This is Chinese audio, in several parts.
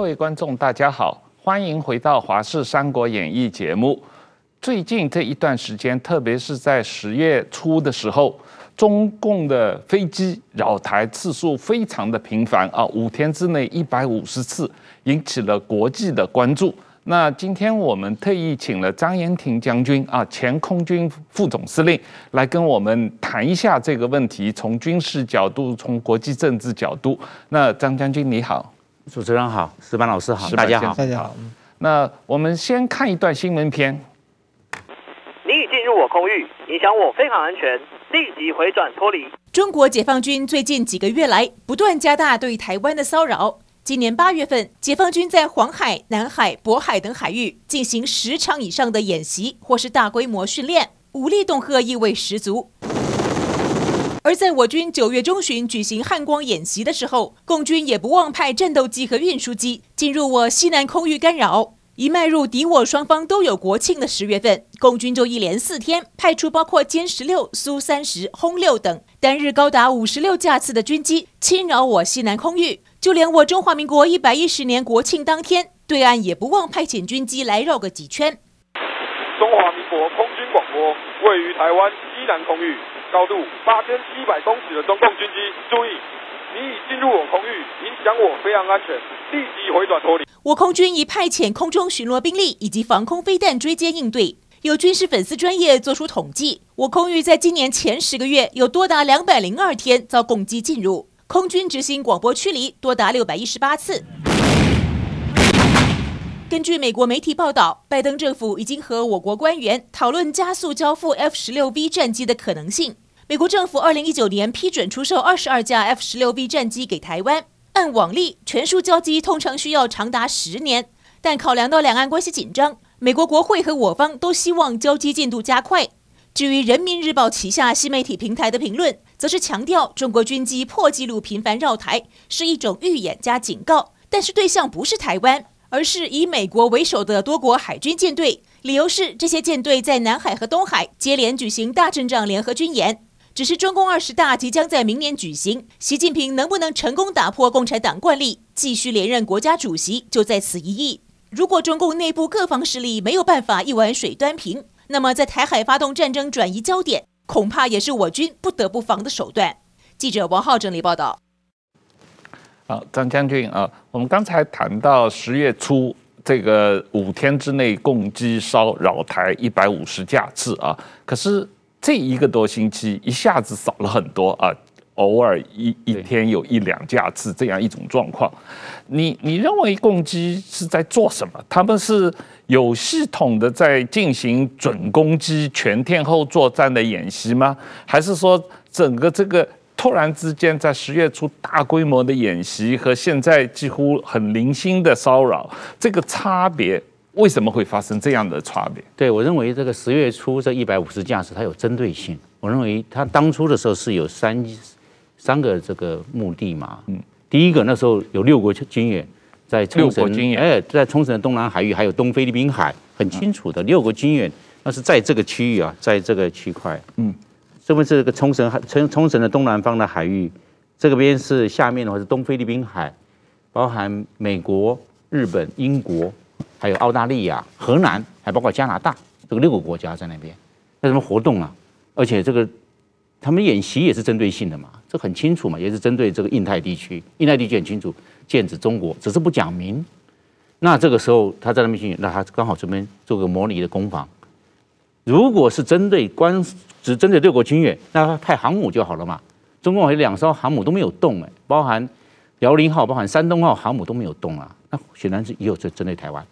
各位观众，大家好，欢迎回到《华视三国演义》节目。最近这一段时间，特别是在十月初的时候，中共的飞机扰台次数非常的频繁啊，五天之内一百五十次，引起了国际的关注。那今天我们特意请了张延廷将军啊，前空军副总司令，来跟我们谈一下这个问题，从军事角度，从国际政治角度。那张将军你好，主持人好，石板老师好，大家好，大家好。那我们先看一段新闻片。你已进入我空域，影响我飞航安全，立即回转脱离。中国解放军最近几个月来不断加大对台湾的骚扰。今年八月份，解放军在黄海、南海、渤海等海域进行十场以上的演习，或是大规模训练，武力恫吓意味十足。而在我军九月中旬举行汉光演习的时候，共军也不忘派战斗机和运输机进入我西南空域干扰。一迈入敌我双方都有国庆的十月份，共军就一连四天派出包括歼十六、苏三十、轰六等单日高达五十六架次的军机侵扰我西南空域。就连我中华民国一百一十年国庆当天，对岸也不忘派遣军机来绕个几圈。于台湾西南空域，高度八千七百公尺的中共军机，注意，你已进入我空域，影响我飞航安全，立即回转脱离。我空军已派遣空中巡逻兵力以及防空飞弹追击应对。有军事粉丝专业做出统计，我空域在今年前十个月有多达两百零二天遭共机进入。空军执行广播驱离多达六百一十八次。根据美国媒体报道，拜登政府已经和我国官员讨论加速交付 F 十六 V 战机的可能性。美国政府二零一九年批准出售二十二架 F 十六 V 战机给台湾，按往例，全数交机通常需要长达十年。但考量到两岸关系紧张，美国国会和我方都希望交机进度加快。至于人民日报旗下新媒体平台的评论，则是强调中国军机破纪录频繁绕台是一种预演加警告，但是对象不是台湾，而是以美国为首的多国海军舰队。理由是这些舰队在南海和东海接连举行大阵仗联合军演。只是中共二十大即将在明年举行，习近平能不能成功打破共产党惯例，继续连任国家主席，就在此一役。如果中共内部各方势力没有办法一碗水端平，那么，在台海发动战争转移焦点，恐怕也是我军不得不防的手段。记者王浩整理报道。好，张将军啊，我们刚才谈到十月初这个五天之内共机烧扰台一百五十架次啊，可是这一个多星期一下子少了很多啊。偶尔一一天有一两架次这样一种状况，你你认为共机是在做什么？他们是有系统的在进行准攻击、全天候作战的演习吗？还是说整个这个突然之间在十月初大规模的演习和现在几乎很零星的骚扰，这个差别为什么会发生这样的差别？对，我认为这个十月初这一百五十架次它有针对性。我认为它当初的时候是有三。三个这个目的嘛，嗯，第一个那时候有六国军演，在冲绳，哎，在冲绳的东南海域还有东菲律宾海，很清楚的六国军演，那是在这个区域啊，在这个区块，嗯，这边是这个冲绳，冲冲绳的东南方的海域，这个边是下面的话是东菲律宾海，包含美国、日本、英国，还有澳大利亚、荷兰，还包括加拿大，这个六个国家在那边，那什么活动啊？而且这个。他们演习也是针对性的嘛，这很清楚嘛，也是针对这个印太地区。印太地区很清楚，剑指中国，只是不讲明。那这个时候他在那边去，那他刚好这边做个模拟的攻防。如果是针对关只针对六国军演，那他派航母就好了嘛。中共还有两艘航母都没有动哎，包含辽宁号、包含山东号航母都没有动啊。那显然是也有针针对台湾，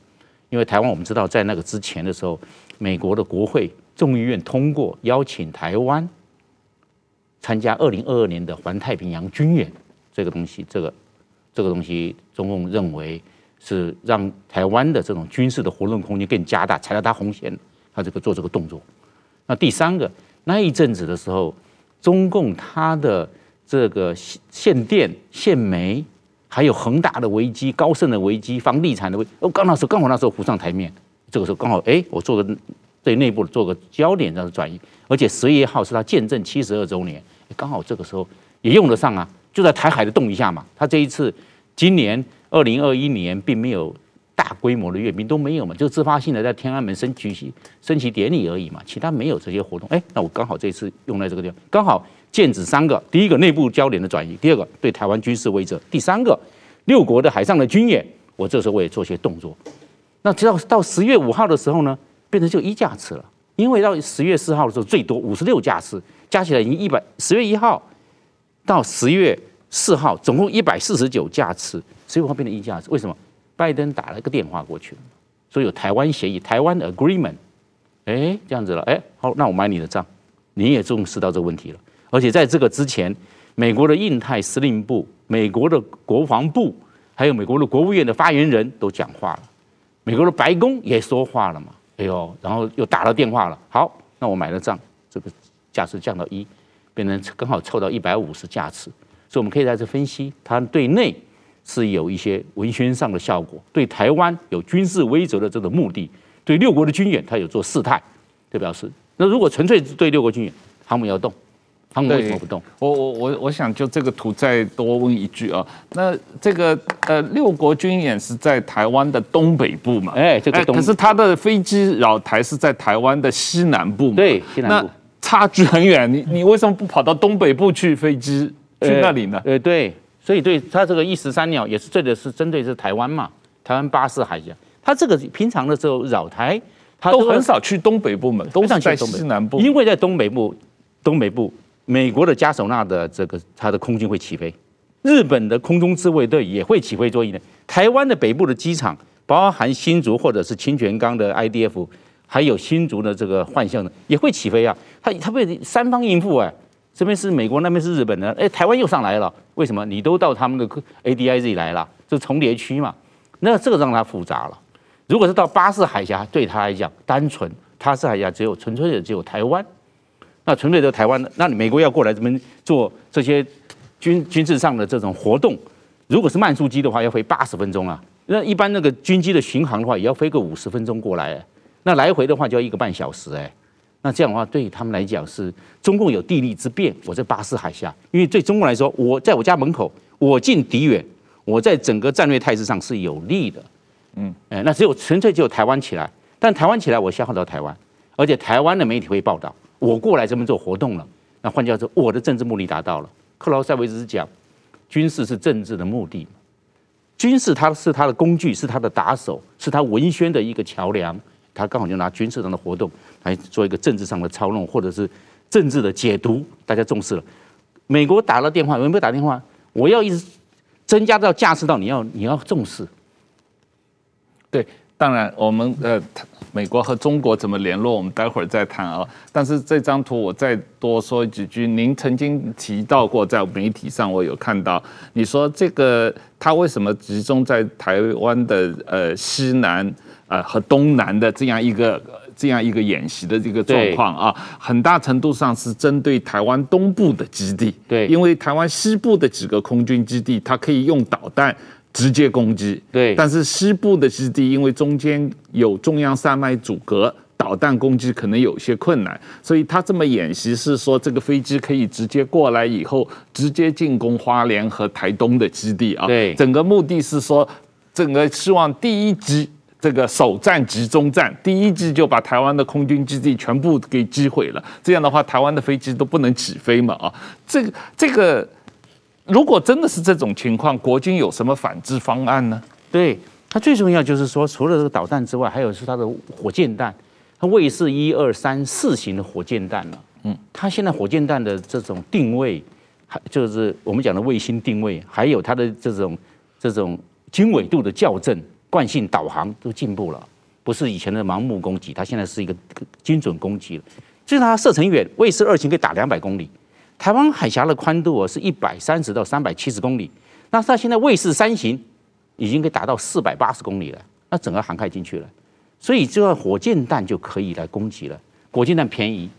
因为台湾我们知道在那个之前的时候，美国的国会众议院通过邀请台湾。参加二零二二年的环太平洋军演，这个东西，这个这个东西，中共认为是让台湾的这种军事的活动空间更加大，踩到他红线，他这个做这个动作。那第三个，那一阵子的时候，中共他的这个限电、限煤，还有恒大的危机、高盛的危机、房地产的危机，哦，刚那时候刚好那时候浮上台面，这个时候刚好，哎，我做个。对内部做个焦点上的转移，而且十一号是他建政七十二周年，刚好这个时候也用得上啊，就在台海的动一下嘛。他这一次今年二零二一年并没有大规模的阅兵，都没有嘛，就自发性的在天安门升旗升旗典礼而已嘛，其他没有这些活动。哎，那我刚好这次用在这个地方，刚好剑指三个：第一个内部焦点的转移，第二个对台湾军事威慑，第三个六国的海上的军演。我这时候我也做些动作。那直到到十月五号的时候呢，变成就一架次了，因为到十月四号的时候最多五十六架次，加起来已经一百。十月一号到十月四号总共一百四十九架次，十月五号变成一架次，为什么？拜登打了一个电话过去，说有台湾协议，台湾 agreement，哎，这样子了，哎，好，那我买你的账，你也重视到这个问题了。而且在这个之前，美国的印太司令部、美国的国防部，还有美国的国务院的发言人都讲话了。美国的白宫也说话了嘛？哎呦，然后又打了电话了。好，那我买了账，这个价值降到一，变成刚好凑到一百五十价次。所以我们可以在这分析，它对内是有一些文宣上的效果，对台湾有军事威慑的这个目的，对六国的军演它有做事态，就表示，那如果纯粹是对六国军演，航母要动。航母为什么不动？我我我我想就这个图再多问一句啊。那这个呃六国军演是在台湾的东北部嘛？哎，这个东。可是它的飞机扰台是在台湾的西南部嘛？对，西南部。差距很远，你你为什么不跑到东北部去飞机去那里呢？呃，对，所以对它这个一石三鸟也是这个是针对是台湾嘛？台湾巴士海峡，它这个平常的时候扰台，它都很少去东北部嘛，都是在西南部，因为在东北部，东北部。美国的嘉手纳的这个它的空军会起飞，日本的空中自卫队也会起飞作业的。台湾的北部的机场，包含新竹或者是清泉岗的 IDF，还有新竹的这个幻象的也会起飞啊。它它被三方应付哎，这边是美国，那边是日本的，哎，台湾又上来了，为什么？你都到他们的 ADIZ 来了，就重叠区嘛。那这个让它复杂了。如果是到巴士海峡，对他来讲单纯，巴士海峡只有纯粹的只有台湾。那纯粹的台湾，那你美国要过来这边做这些军军事上的这种活动，如果是慢速机的话，要飞八十分钟啊。那一般那个军机的巡航的话，也要飞个五十分钟过来。那来回的话就要一个半小时哎。那这样的话，对他们来讲是中共有地利之便。我在巴士海峡，因为对中共来说，我在我家门口，我近敌远，我在整个战略态势上是有利的。嗯，哎，那只有纯粹只有台湾起来，但台湾起来，我消耗到台湾，而且台湾的媒体会报道。我过来这边做活动了，那换句话说，我的政治目的达到了。克劳塞维茨讲，军事是政治的目的，军事它是它的工具，是它的打手，是它文宣的一个桥梁。他刚好就拿军事上的活动来做一个政治上的操弄，或者是政治的解读，大家重视了。美国打了电话，有没有打电话？我要一直增加到架次到你要你要重视。对，当然我们呃。美国和中国怎么联络？我们待会儿再谈啊。但是这张图我再多说几句。您曾经提到过，在媒体上我有看到，你说这个他为什么集中在台湾的呃西南呃和东南的这样一个这样一个演习的这个状况啊？很大程度上是针对台湾东部的基地。对，因为台湾西部的几个空军基地，它可以用导弹。直接攻击，对，但是西部的基地因为中间有中央山脉阻隔，导弹攻击可能有些困难，所以他这么演习是说这个飞机可以直接过来以后直接进攻花莲和台东的基地啊。对，整个目的是说，整个希望第一击这个首战集中战，第一季就把台湾的空军基地全部给击毁了，这样的话台湾的飞机都不能起飞嘛啊，这个这个。如果真的是这种情况，国军有什么反制方案呢？对，它最重要就是说，除了这个导弹之外，还有是它的火箭弹，它卫士一二三四型的火箭弹了。嗯，它现在火箭弹的这种定位，还就是我们讲的卫星定位，还有它的这种这种经纬度的校正、惯性导航都进步了，不是以前的盲目攻击，它现在是一个精准攻击了。就是它射程远，卫士二型可以打两百公里。台湾海峡的宽度啊是一百三十到三百七十公里，那它现在卫士三型已经可以达到四百八十公里了，那整个涵盖进去了，所以这个火箭弹就可以来攻击了。火箭弹便宜，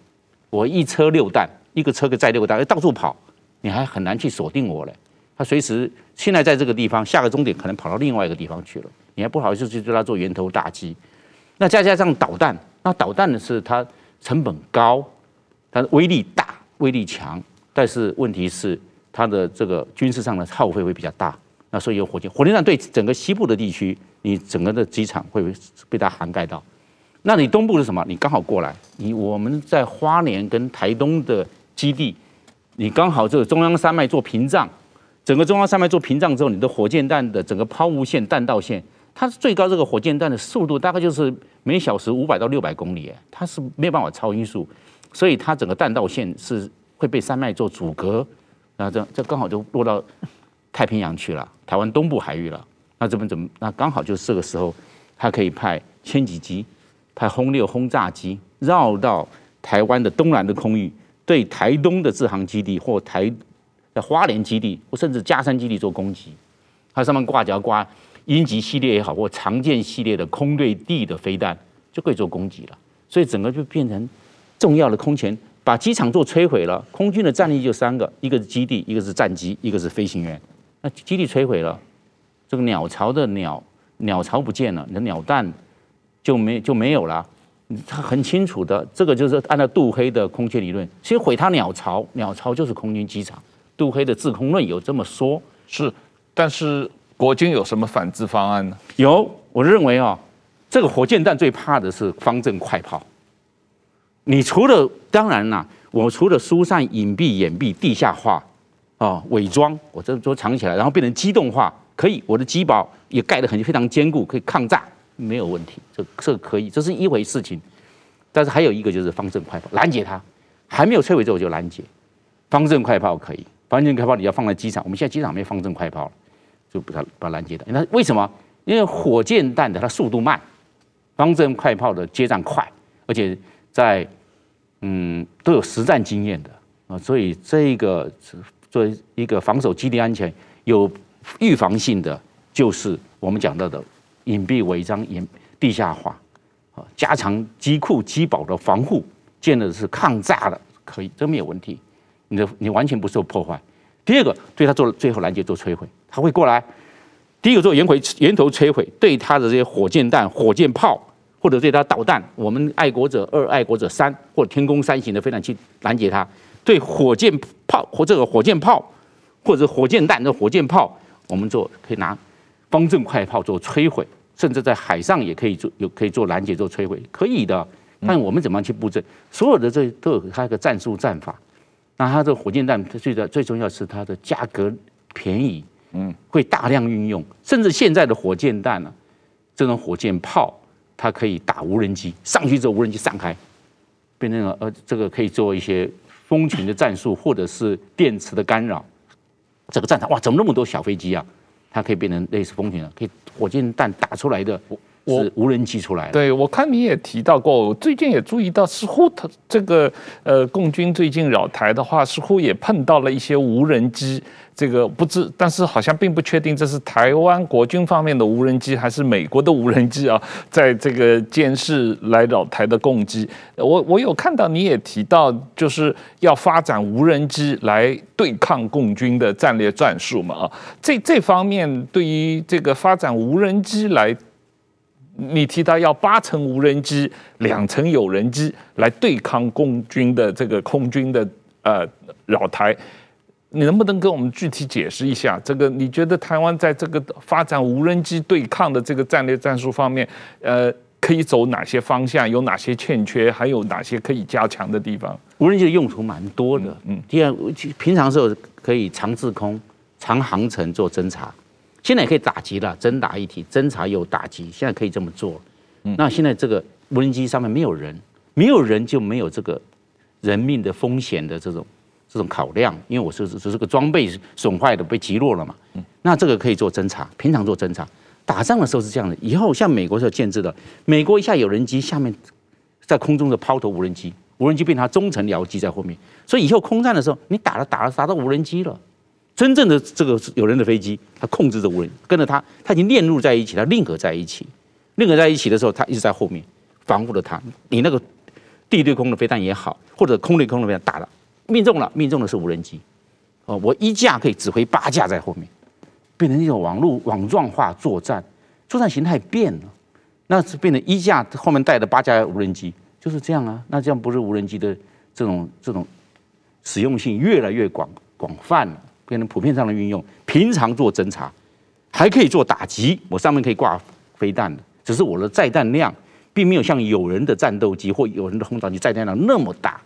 我一车六弹，一个车可以载六个弹，到处跑，你还很难去锁定我嘞。他随时现在在这个地方，下个终点可能跑到另外一个地方去了，你还不好意思去对他做源头打击。那再加上导弹，那导弹呢是它成本高，它的威力大，威力强。但是问题是，它的这个军事上的耗费会比较大，那所以有火箭，火箭弹对整个西部的地区，你整个的机场会被它涵盖到。那你东部是什么？你刚好过来，你我们在花莲跟台东的基地，你刚好这个中央山脉做屏障，整个中央山脉做屏障之后，你的火箭弹的整个抛物线、弹道线，它最高这个火箭弹的速度大概就是每小时五百到六百公里，它是没有办法超音速，所以它整个弹道线是会被山脉做阻隔，那这这刚好就落到太平洋去了，台湾东部海域了。那这边怎么？那刚好就是这个时候，它可以派千几机。派轰六轰炸机绕到台湾的东南的空域，对台东的制航基地或台的花莲基地或甚至加山基地做攻击。它上面挂着挂鹰击系列也好，或长剑系列的空对地的飞弹，就可以做攻击了。所以整个就变成重要的空前，把机场做摧毁了。空军的战力就三个：一个是基地，一个是战机，一个是飞行员。那基地摧毁了，这个鸟巢的鸟鸟巢不见了，你的鸟蛋。就没就没有了，他很清楚的，这个就是按照杜黑的空间理论，先毁他鸟巢，鸟巢就是空军机场，杜黑的制空论有这么说，是，但是国军有什么反制方案呢？有，我认为啊，这个火箭弹最怕的是方阵快炮，你除了当然啦，我除了疏散、隐蔽、掩蔽、地下化，啊，伪装，我这都藏起来，然后变成机动化，可以，我的机堡也盖得很非常坚固，可以抗炸。没有问题，这这可以，这是一回事情。但是还有一个就是方阵快炮，拦截它，还没有摧毁之后就拦截。方阵快炮可以，方阵快炮你要放在机场，我们现在机场没方阵快炮，就把它把它拦截的。那为什么？因为火箭弹的它速度慢，方阵快炮的接战快，而且在嗯都有实战经验的啊，所以这个作为一个防守基地安全有预防性的，就是我们讲到的。隐蔽、伪装、隐地下化，啊，加强机库、机堡的防护，建的是抗炸的，可以，这没有问题。你的你完全不受破坏。第二个，对他做最后拦截、做摧毁，他会过来。第一个做源回源头摧毁，对他的这些火箭弹、火箭炮，或者对他导弹，我们爱国者二、爱国者三或者天弓三型的飞弹器拦截他。对火箭炮或这个火箭炮，或者火箭弹的火箭炮，我们做可以拿方阵快炮做摧毁。甚至在海上也可以做，有可以做拦截、做摧毁，可以的。但我们怎么样去布阵？所有的这都有它一个战术战法。那它这个火箭弹最的最重要是它的价格便宜，嗯，会大量运用。甚至现在的火箭弹呢，这种火箭炮它可以打无人机，上去之后无人机散开，变成了呃这个可以做一些蜂群的战术，或者是电磁的干扰。这个战场哇，怎么那么多小飞机啊？它可以变成类似蜂群啊，可以火箭弹打出来的，是无人机出来的。对，我看你也提到过，我最近也注意到，似乎他这个呃，共军最近扰台的话，似乎也碰到了一些无人机。这个不知，但是好像并不确定这是台湾国军方面的无人机，还是美国的无人机啊，在这个监视来扰台的共机。我我有看到你也提到，就是要发展无人机来对抗共军的战略战术嘛啊。这这方面对于这个发展无人机来，你提到要八成无人机，两成有人机来对抗共军的这个空军的呃扰台。你能不能跟我们具体解释一下这个？你觉得台湾在这个发展无人机对抗的这个战略战术方面，呃，可以走哪些方向？有哪些欠缺？还有哪些可以加强的地方？无人机的用途蛮多的。嗯，第二，平常时候可以长滞空、长航程做侦察，现在也可以打击了，侦打一体，侦查又打击，现在可以这么做。嗯，那现在这个无人机上面没有人，没有人就没有这个人命的风险的这种。这种考量，因为我是只是个装备损坏的被击落了嘛，那这个可以做侦查，平常做侦查，打仗的时候是这样的。以后像美国是建制的，美国一下有人机，下面在空中的抛投无人机，无人机变成它中程僚机在后面，所以以后空战的时候，你打了打了打到无人机了，真正的这个有人的飞机，它控制着无人，跟着它，它已经链路在一起，它链合在一起，链合在一起的时候，它一直在后面防护着它。你那个地对空的飞弹也好，或者空对空的飞弹打了。命中了，命中的是无人机，哦，我一架可以指挥八架在后面，变成一种网络网状化作战，作战形态变了，那是变成一架后面带的八架无人机，就是这样啊，那这样不是无人机的这种这种使用性越来越广广泛了，变成普遍上的运用，平常做侦察，还可以做打击，我上面可以挂飞弹的，只是我的载弹量并没有像有人的战斗机或有人的轰炸机载弹量那么大，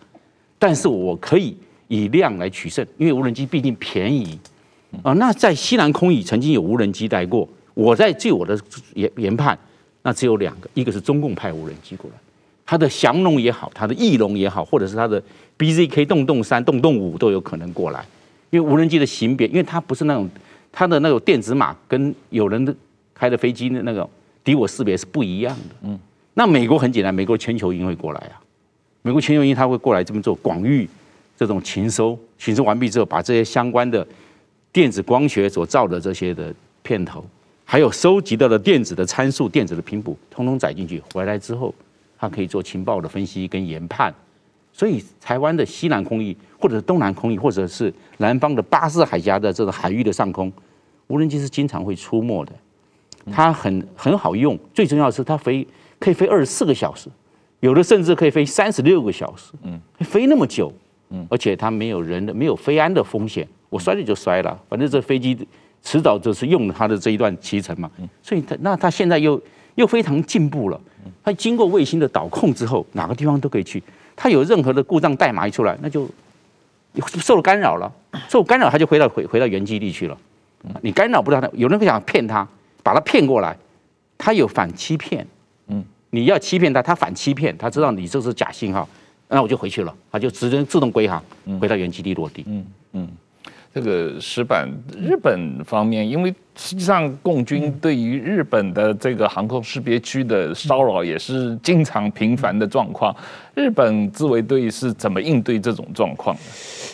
但是我可以以量来取胜，因为无人机毕竟便宜啊。那在西南空域曾经有无人机待过，我在据我的研研判，那只有两个，一个是中共派无人机过来，它的翔龙也好，它的翼龙也好，或者是它的 BZK 洞洞三、洞洞五都有可能过来。因为无人机的型别，因为它不是那种它的那种电子码跟有人的开的飞机的那个敌我识别是不一样的。嗯，那美国很简单，美国全球鹰会过来啊，美国全球鹰它会过来这么做广域这种情收，情收完毕之后，把这些相关的电子光学所造的这些的片头，还有收集到的电子的参数、电子的频谱，通通载进去，回来之后，它可以做情报的分析跟研判。所以，台湾的西南空域，或者是东南空域，或者是南方的巴士海峡的这个海域的上空，无人机是经常会出没的。它很很好用，最重要的是它飞可以飞二十四个小时，有的甚至可以飞三十六个小时。嗯，飞那么久，嗯，而且它没有人的、没有飞安的风险，我摔了就摔了，反正这飞机迟早就是用了它的这一段骑程嘛。所以它那它现在又又非常进步了，它经过卫星的导控之后，哪个地方都可以去。它有任何的故障代码一出来，那就受了干扰了，受干扰，它就回到回回到原基地去了。你干扰不到它，有人会想骗他，把他骗过来，他有反欺骗。嗯，你要欺骗他，他反欺骗，他知道你这是假信号，那我就回去了，他就直接自动归航，回到原基地落地。嗯嗯。这个石板日本方面，因为实际上共军对于日本的这个航空识别区的骚扰也是经常频繁的状况。日本自卫队是怎么应对这种状况？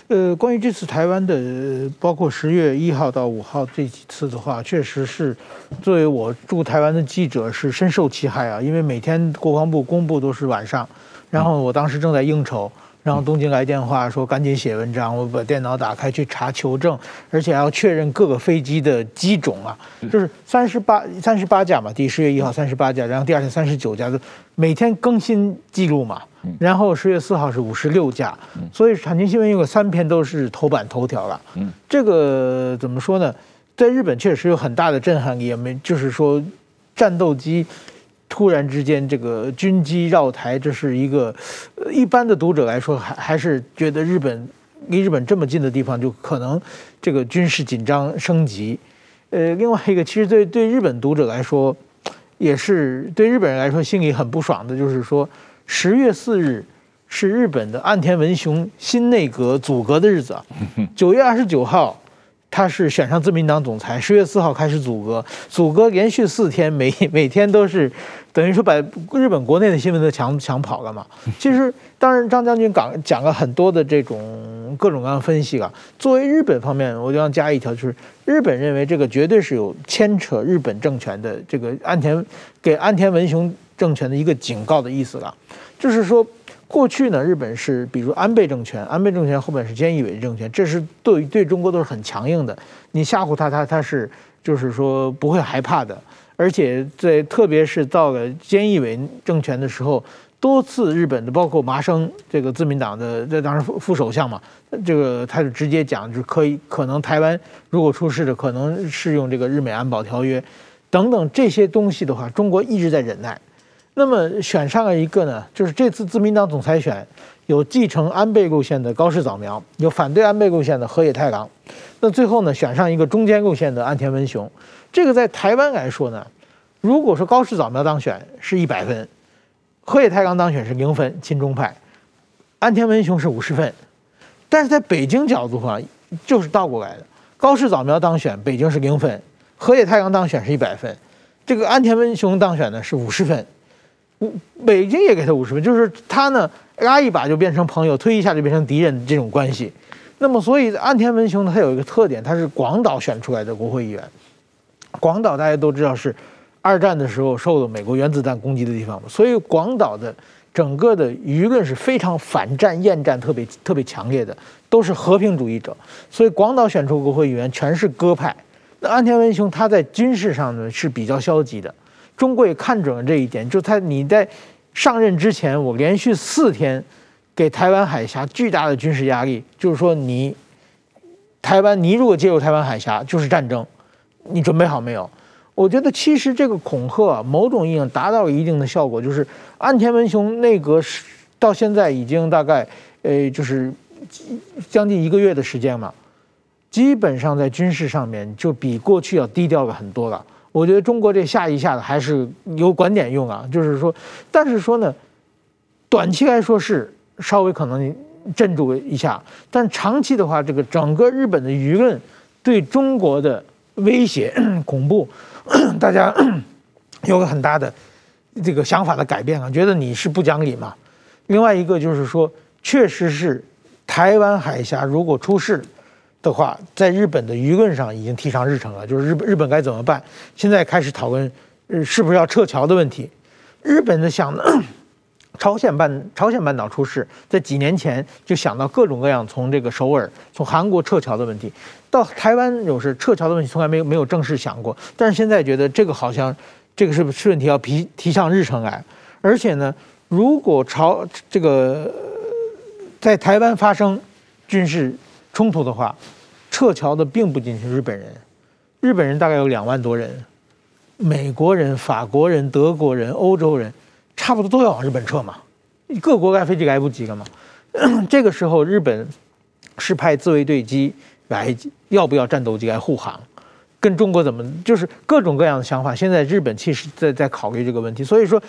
呃，关于这次台湾的，包括十月一号到五号这几次的话，确实是作为我驻台湾的记者是深受其害啊，因为每天国防部公布都是晚上，然后我当时正在应酬。然后东京来电话说赶紧写文章，我把电脑打开去查求证，而且还要确认各个飞机的机种啊，就是三十八三十八架嘛，第十月一号三十八架，然后第二天三十九架，就每天更新记录嘛。然后十月四号是五十六架，所以产经新闻有三篇都是头版头条了。这个怎么说呢？在日本确实有很大的震撼，也没就是说战斗机。突然之间，这个军机绕台，这是一个，呃，一般的读者来说，还还是觉得日本离日本这么近的地方，就可能这个军事紧张升级。呃，另外一个，其实对对日本读者来说，也是对日本人来说心里很不爽的，就是说，十月四日是日本的岸田文雄新内阁组阁的日子啊，九月二十九号。他是选上自民党总裁，十月四号开始组阁，组阁连续四天，每 每天都是等于说把日本国内的新闻都抢抢跑了嘛。其实，当然张将军讲讲了很多的这种各种各样分析啊。作为日本方面，我就要加一条，就是日本认为这个绝对是有牵扯日本政权的这个安田给安田文雄政权的一个警告的意思了，就是说。过去呢，日本是比如安倍政权，安倍政权后面是菅义伟政权，这是对对中国都是很强硬的。你吓唬他，他他是就是说不会害怕的。而且在特别是到了菅义伟政权的时候，多次日本的包括麻生这个自民党的这当然副副首相嘛，这个他就直接讲，就是可以可能台湾如果出事的，可能适用这个日美安保条约等等这些东西的话，中国一直在忍耐。那么选上了一个呢，就是这次自民党总裁选有继承安倍路线的高市早苗，有反对安倍路线的河野太郎。那最后呢，选上一个中间路线的岸田文雄。这个在台湾来说呢，如果说高市早苗当选是一百分，河野太郎当选是零分，亲中派，岸田文雄是五十分。但是在北京角度上就是倒过来的，高市早苗当选，北京是零分；河野太郎当选是一百分，这个岸田文雄当选呢是五十分。北京也给他五十分，就是他呢拉一把就变成朋友，推一下就变成敌人这种关系。那么，所以岸田文雄呢，他有一个特点，他是广岛选出来的国会议员。广岛大家都知道是二战的时候受了美国原子弹攻击的地方嘛，所以广岛的整个的舆论是非常反战、厌战特别特别强烈的，都是和平主义者。所以广岛选出国会议员全是鸽派。那岸田文雄他在军事上呢是比较消极的。中国也看准了这一点，就他你在上任之前，我连续四天给台湾海峡巨大的军事压力，就是说你台湾你如果介入台湾海峡就是战争，你准备好没有？我觉得其实这个恐吓，某种意义上达到了一定的效果，就是岸田文雄内阁是到现在已经大概呃，就是将近一个月的时间嘛，基本上在军事上面就比过去要低调了很多了。我觉得中国这下一下子还是有管点用啊，就是说，但是说呢，短期来说是稍微可能镇住一下，但长期的话，这个整个日本的舆论对中国的威胁 恐怖。大家 有个很大的这个想法的改变啊，觉得你是不讲理嘛。另外一个就是说，确实是台湾海峡如果出事的话，在日本的舆论上已经提上日程了，就是日本日本该怎么办？现在开始讨论，呃，是不是要撤侨的问题。日本的想。朝鲜半朝鲜半岛出事，在几年前就想到各种各样从这个首尔、从韩国撤侨的问题，到台湾有时撤侨的问题从来没有没有正式想过，但是现在觉得这个好像这个是不是问题要提提上日程来？而且呢，如果朝这个在台湾发生军事冲突的话，撤侨的并不仅是日本人，日本人大概有两万多人，美国人、法国人、德国人、欧洲人。差不多都要往日本撤嘛，各国开飞机来不及了嘛。这个时候，日本是派自卫队机来，要不要战斗机来护航？跟中国怎么就是各种各样的想法。现在日本其实在在考虑这个问题，所以说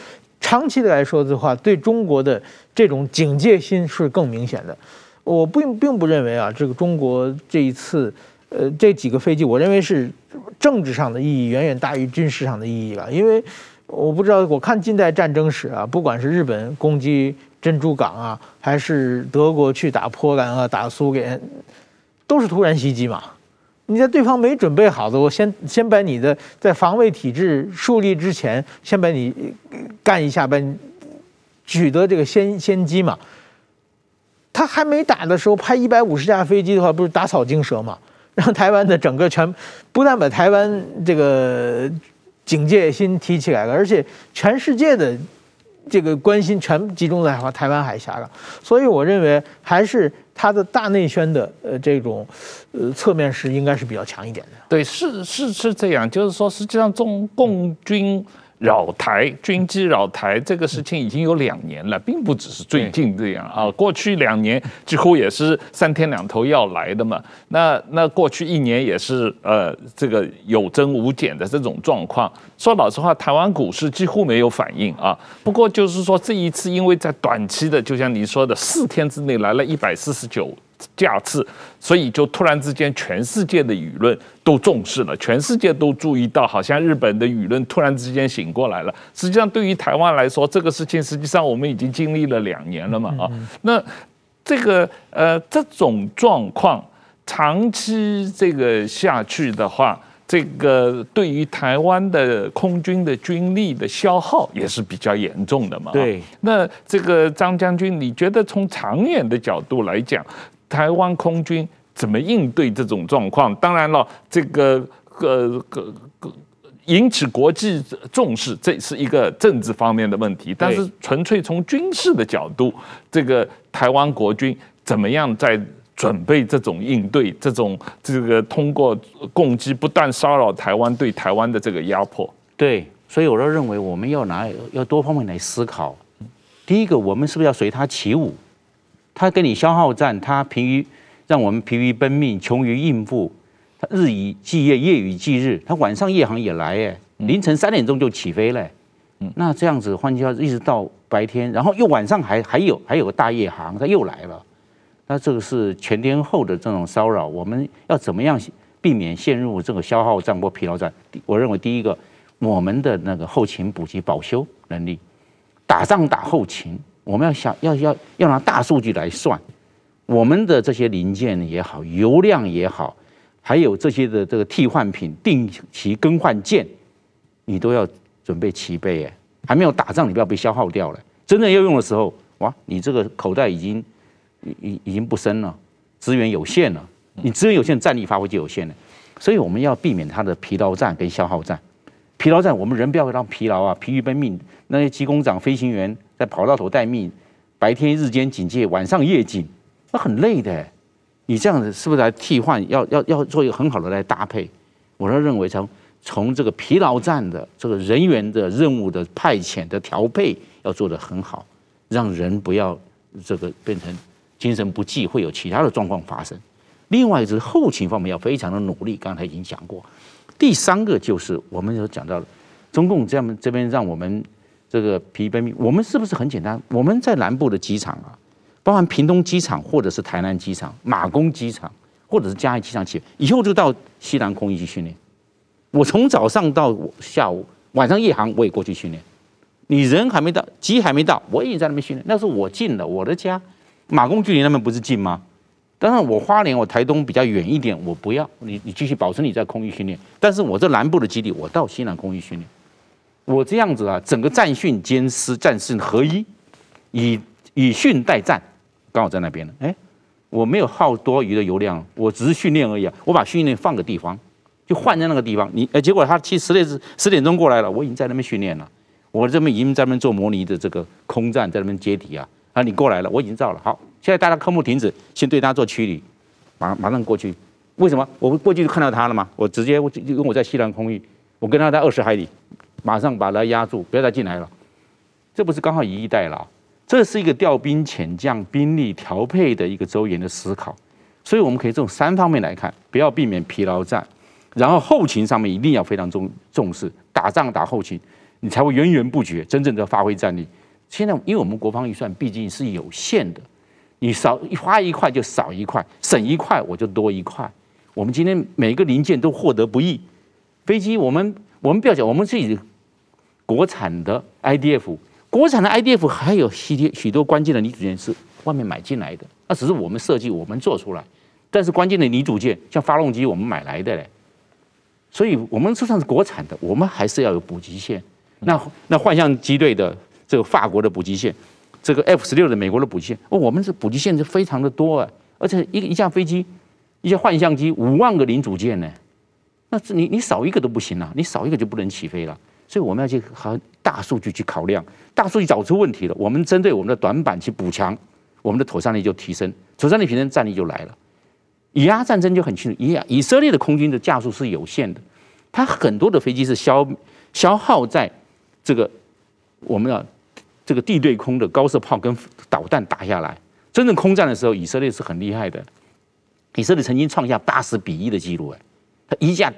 长期的来说的话，对中国的这种警戒心是更明显的。我并并不认为啊，这个中国这一次呃这几个飞机，我认为是政治上的意义远远大于军事上的意义了，因为。我不知道，我看近代战争史啊，不管是日本攻击珍珠港啊，还是德国去打波兰啊、打苏联，都是突然袭击嘛。你在对方没准备好的，我先先把你的在防卫体制树立之前，先把你干一下，把你取得这个先先机嘛。他还没打的时候，派一百五十架飞机的话，不是打草惊蛇嘛？让台湾的整个全不但把台湾这个。警戒心提起来了，而且全世界的这个关心全集中在台湾海峡了，所以我认为还是他的大内宣的呃这种呃侧面是应该是比较强一点的。对，是是是这样，就是说实际上中共军。扰台军机扰台这个事情已经有两年了，并不只是最近这样啊。过去两年几乎也是三天两头要来的嘛。那那过去一年也是呃这个有增无减的这种状况。说老实话，台湾股市几乎没有反应啊。不过就是说这一次，因为在短期的，就像你说的，四天之内来了一百四十九。架次，所以就突然之间，全世界的舆论都重视了，全世界都注意到，好像日本的舆论突然之间醒过来了。实际上，对于台湾来说，这个事情实际上我们已经经历了两年了嘛，啊，那这个呃这种状况长期这个下去的话。这个对于台湾的空军的军力的消耗也是比较严重的嘛。对，那这个张将军，你觉得从长远的角度来讲，台湾空军怎么应对这种状况？当然了，这个呃呃呃引起国际重视，这是一个政治方面的问题。但是纯粹从军事的角度，这个台湾国军怎么样在？准备这种应对，这种这个通过攻击不断骚扰台湾，对台湾的这个压迫。对，所以我都认为我们要拿要多方面来思考。第一个，我们是不是要随他起舞？他跟你消耗战，他疲于让我们疲于奔命，穷于应付。他日以继夜，夜以继日，他晚上夜航也来，哎，凌晨三点钟就起飞嘞。嗯，那这样子换句话，一直到白天，然后又晚上还还有还有个大夜航，他又来了。那这个是全天候的这种骚扰，我们要怎么样避免陷入这个消耗战或疲劳战？我认为第一个，我们的那个后勤补给保修能力，打仗打后勤，我们要想要要要拿大数据来算，我们的这些零件也好，油量也好，还有这些的这个替换品、定期更换件，你都要准备齐备哎，还没有打仗，你不要被消耗掉了。真正要用的时候，哇，你这个口袋已经。已已经不深了，资源有限了，你资源有限，战力发挥就有限了，所以我们要避免它的疲劳战跟消耗战。疲劳战，我们人不要让疲劳啊，疲于奔命。那些机工长、飞行员在跑道头待命，白天日间警戒，晚上夜警，那很累的。你这样子是不是来替换？要要要做一个很好的来搭配。我是认为从从这个疲劳战的这个人员的任务的派遣的调配要做得很好，让人不要这个变成精神不济，会有其他的状况发生。另外就是后勤方面要非常的努力，刚才已经讲过。第三个就是我们有讲到了，中共这样这边让我们这个疲惫命，我们是不是很简单？我们在南部的机场啊，包含屏东机场或者是台南机场、马公机场或者是嘉义机场起，以后就到西南空域去训练。我从早上到下午，晚上夜航我也过去训练。你人还没到，机还没到，我已经在那边训练。那是我近了，我的家，马公距离那边不是近吗？当然我花莲我台东比较远一点，我不要你，你继续保持你在空域训练。但是我这南部的基地，我到西南空域训练。我这样子啊，整个战训兼施战训合一，以以训代战，刚好在那边了。哎，我没有耗多余的油量，我只是训练而已啊。我把训练放个地方。就换在那个地方，你哎，结果他七十点十点钟过来了，我已经在那边训练了，我这边已经在那边做模拟的这个空战，在那边接敌啊，啊，你过来了，我已经造了，好，现在大家科目停止，先对他做驱离，马马上过去，为什么？我过去就看到他了嘛，我直接就因为我在西南空域，我跟他在二十海里，马上把他压住，不要再进来了，这不是刚好以逸待劳，这是一个调兵遣将、兵力调配的一个周延的思考，所以我们可以从三方面来看，不要避免疲劳战。然后后勤上面一定要非常重重视，打仗打后勤，你才会源源不绝，真正的发挥战力。现在因为我们国防预算毕竟是有限的，你少花一块就少一块，省一块我就多一块。我们今天每个零件都获得不易，飞机我们我们不要讲，我们自己国产的 IDF，国产的 IDF 还有许多许多关键的零组件是外面买进来的，那只是我们设计我们做出来，但是关键的零组件像发动机我们买来的嘞。所以，我们就算是国产的，我们还是要有补给线。那那幻象机队的这个法国的补给线，这个 F 十六的美国的补给线，我们这补给线是非常的多啊。而且一一架飞机，一架幻象机五万个零组件呢，那是你你少一个都不行啊，你少一个就不能起飞了。所以我们要去和大数据去考量，大数据找出问题了，我们针对我们的短板去补强，我们的妥善率就提升，妥善率提升，战力就来了。以阿战争就很清楚，以以色列的空军的架数是有限的，它很多的飞机是消消耗在这个我们的这个地对空的高射炮跟导弹打下来。真正空战的时候，以色列是很厉害的。以色列曾经创下八十比一的记录，哎，他一架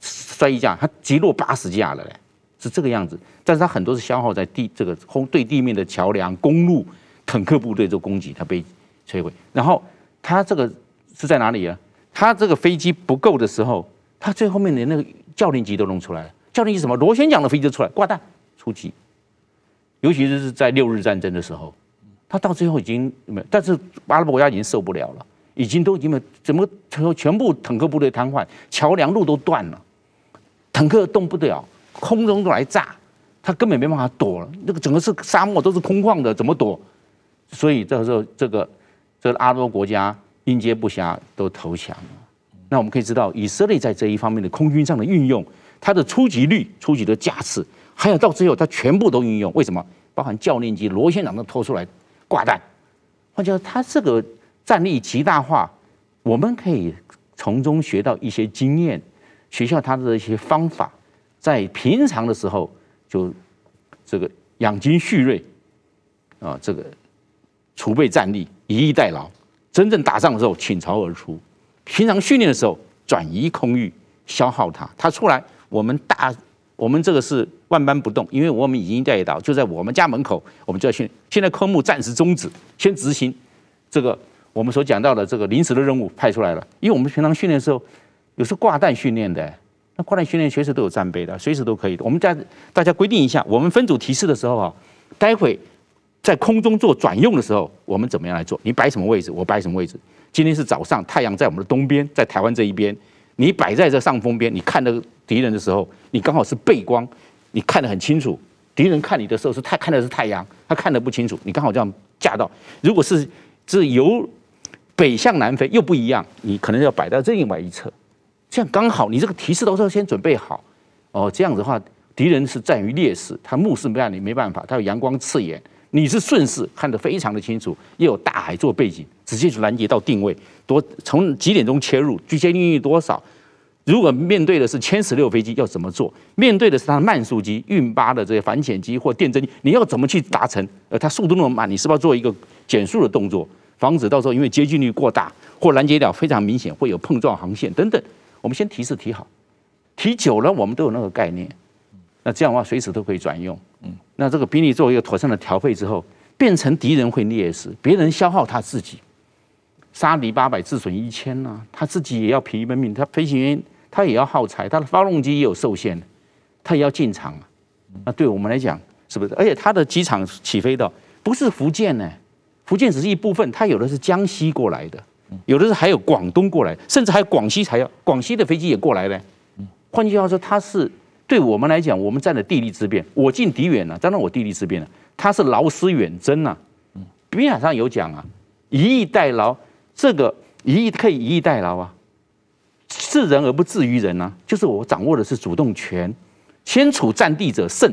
摔一架，他击落八十架了，嘞，是这个样子。但是它很多是消耗在地这个空对地面的桥梁、公路、坦克部队做攻击，它被摧毁。然后它这个。是在哪里啊？他这个飞机不够的时候，他最后面连那个教练机都弄出来了。教练机什么？螺旋桨的飞机出来挂弹出击。尤其是在六日战争的时候，他到最后已经没有，但是阿拉伯国家已经受不了了，已经都已经没，怎么全部坦克部队瘫痪，桥梁路都断了，坦克动不了，空中都来炸，他根本没办法躲了。那个整个是沙漠，都是空旷的，怎么躲？所以这个时候，这个这个阿拉伯国家。应接不暇，都投降了。那我们可以知道，以色列在这一方面的空军上的运用，它的出击率、出击的架次，还有到最后它全部都运用。为什么？包含教练机、螺旋桨都拖出来挂弹。换句话说，它这个战力极大化，我们可以从中学到一些经验，学校它的一些方法，在平常的时候就这个养精蓄锐啊，这个储备战力，以逸待劳。真正打仗的时候倾巢而出，平常训练的时候转移空域，消耗它，它出来，我们大，我们这个是万般不动，因为我们已经带到，就在我们家门口，我们就要训。现在科目暂时终止，先执行这个我们所讲到的这个临时的任务派出来了。因为我们平常训练的时候，有时挂弹训练的，那挂弹训练随时都有战备的，随时都可以的。我们在大家规定一下，我们分组提示的时候啊，待会。在空中做转用的时候，我们怎么样来做？你摆什么位置，我摆什么位置。今天是早上，太阳在我们的东边，在台湾这一边，你摆在这上风边，你看到敌人的时候，你刚好是背光，你看得很清楚。敌人看你的时候是太看的是太阳，他看得不清楚，你刚好这样架到。如果是这由北向南飞，又不一样，你可能要摆到这另外一侧，这样刚好你这个提示都是要先准备好。哦，这样子的话，敌人是占于劣势，他目视没办你没办法，他有阳光刺眼。你是顺势看得非常的清楚，又有大海做背景，直接就拦截到定位，多从几点钟切入，距离多少，如果面对的是歼十六飞机，要怎么做？面对的是它的慢速机、运八的这些反潜机或电侦机，你要怎么去达成？呃，它速度那么慢，你是不是要做一个减速的动作，防止到时候因为接近率过大或拦截点非常明显会有碰撞航线等等？我们先提示提好，提久了我们都有那个概念。那这样的话，随时都可以转用。嗯，那这个兵力做一个妥善的调配之后，变成敌人会劣势，别人消耗他自己。杀敌八百，自损一千呐，他自己也要疲于奔命，他飞行员他也要耗材，他的发动机也有受限，他也要进场啊。那对我们来讲，是不是？而且他的机场起飞的不是福建呢，福建只是一部分，他有的是江西过来的，有的是还有广东过来，甚至还有广西才要广西的飞机也过来的。换句话说，它是对我们来讲，我们占了地利之便，我近敌远了，当然我地利之便了。它是劳师远征呐，兵法上有讲啊，以逸待劳。这个以逸可以以逸待劳啊，治人而不治于人啊，就是我掌握的是主动权，先处战地者胜，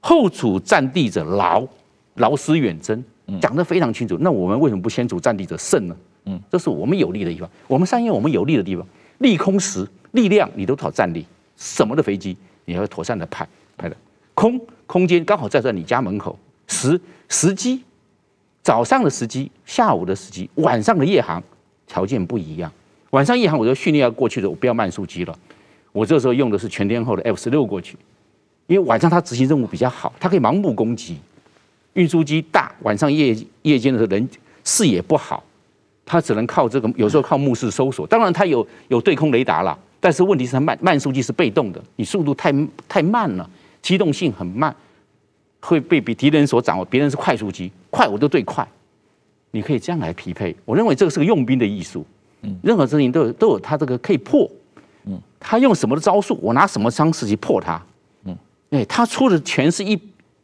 后处战地者劳，劳师远征，讲得非常清楚。那我们为什么不先处战地者胜呢？嗯，这是我们有利的地方。我们善用我们有利的地方，利空时力量你都讨战力，什么的飞机你要妥善的派派的空空间刚好在在你家门口时时机。早上的时机，下午的时机，晚上的夜航条件不一样。晚上夜航，我就训练要过去的，我不要慢速机了。我这时候用的是全天候的 F 十六过去，因为晚上它执行任务比较好，它可以盲目攻击。运输机大，晚上夜夜间的时候人视野不好，它只能靠这个，有时候靠目视搜索。当然他有有对空雷达了，但是问题是它慢慢速机是被动的，你速度太太慢了，机动性很慢。会被比敌人所掌握，别人是快速机，快我就对快，你可以这样来匹配。我认为这个是个用兵的艺术，嗯，任何事情都有都有他这个可以破，嗯，他用什么的招数，我拿什么方式去破他，嗯，哎，他出的全是一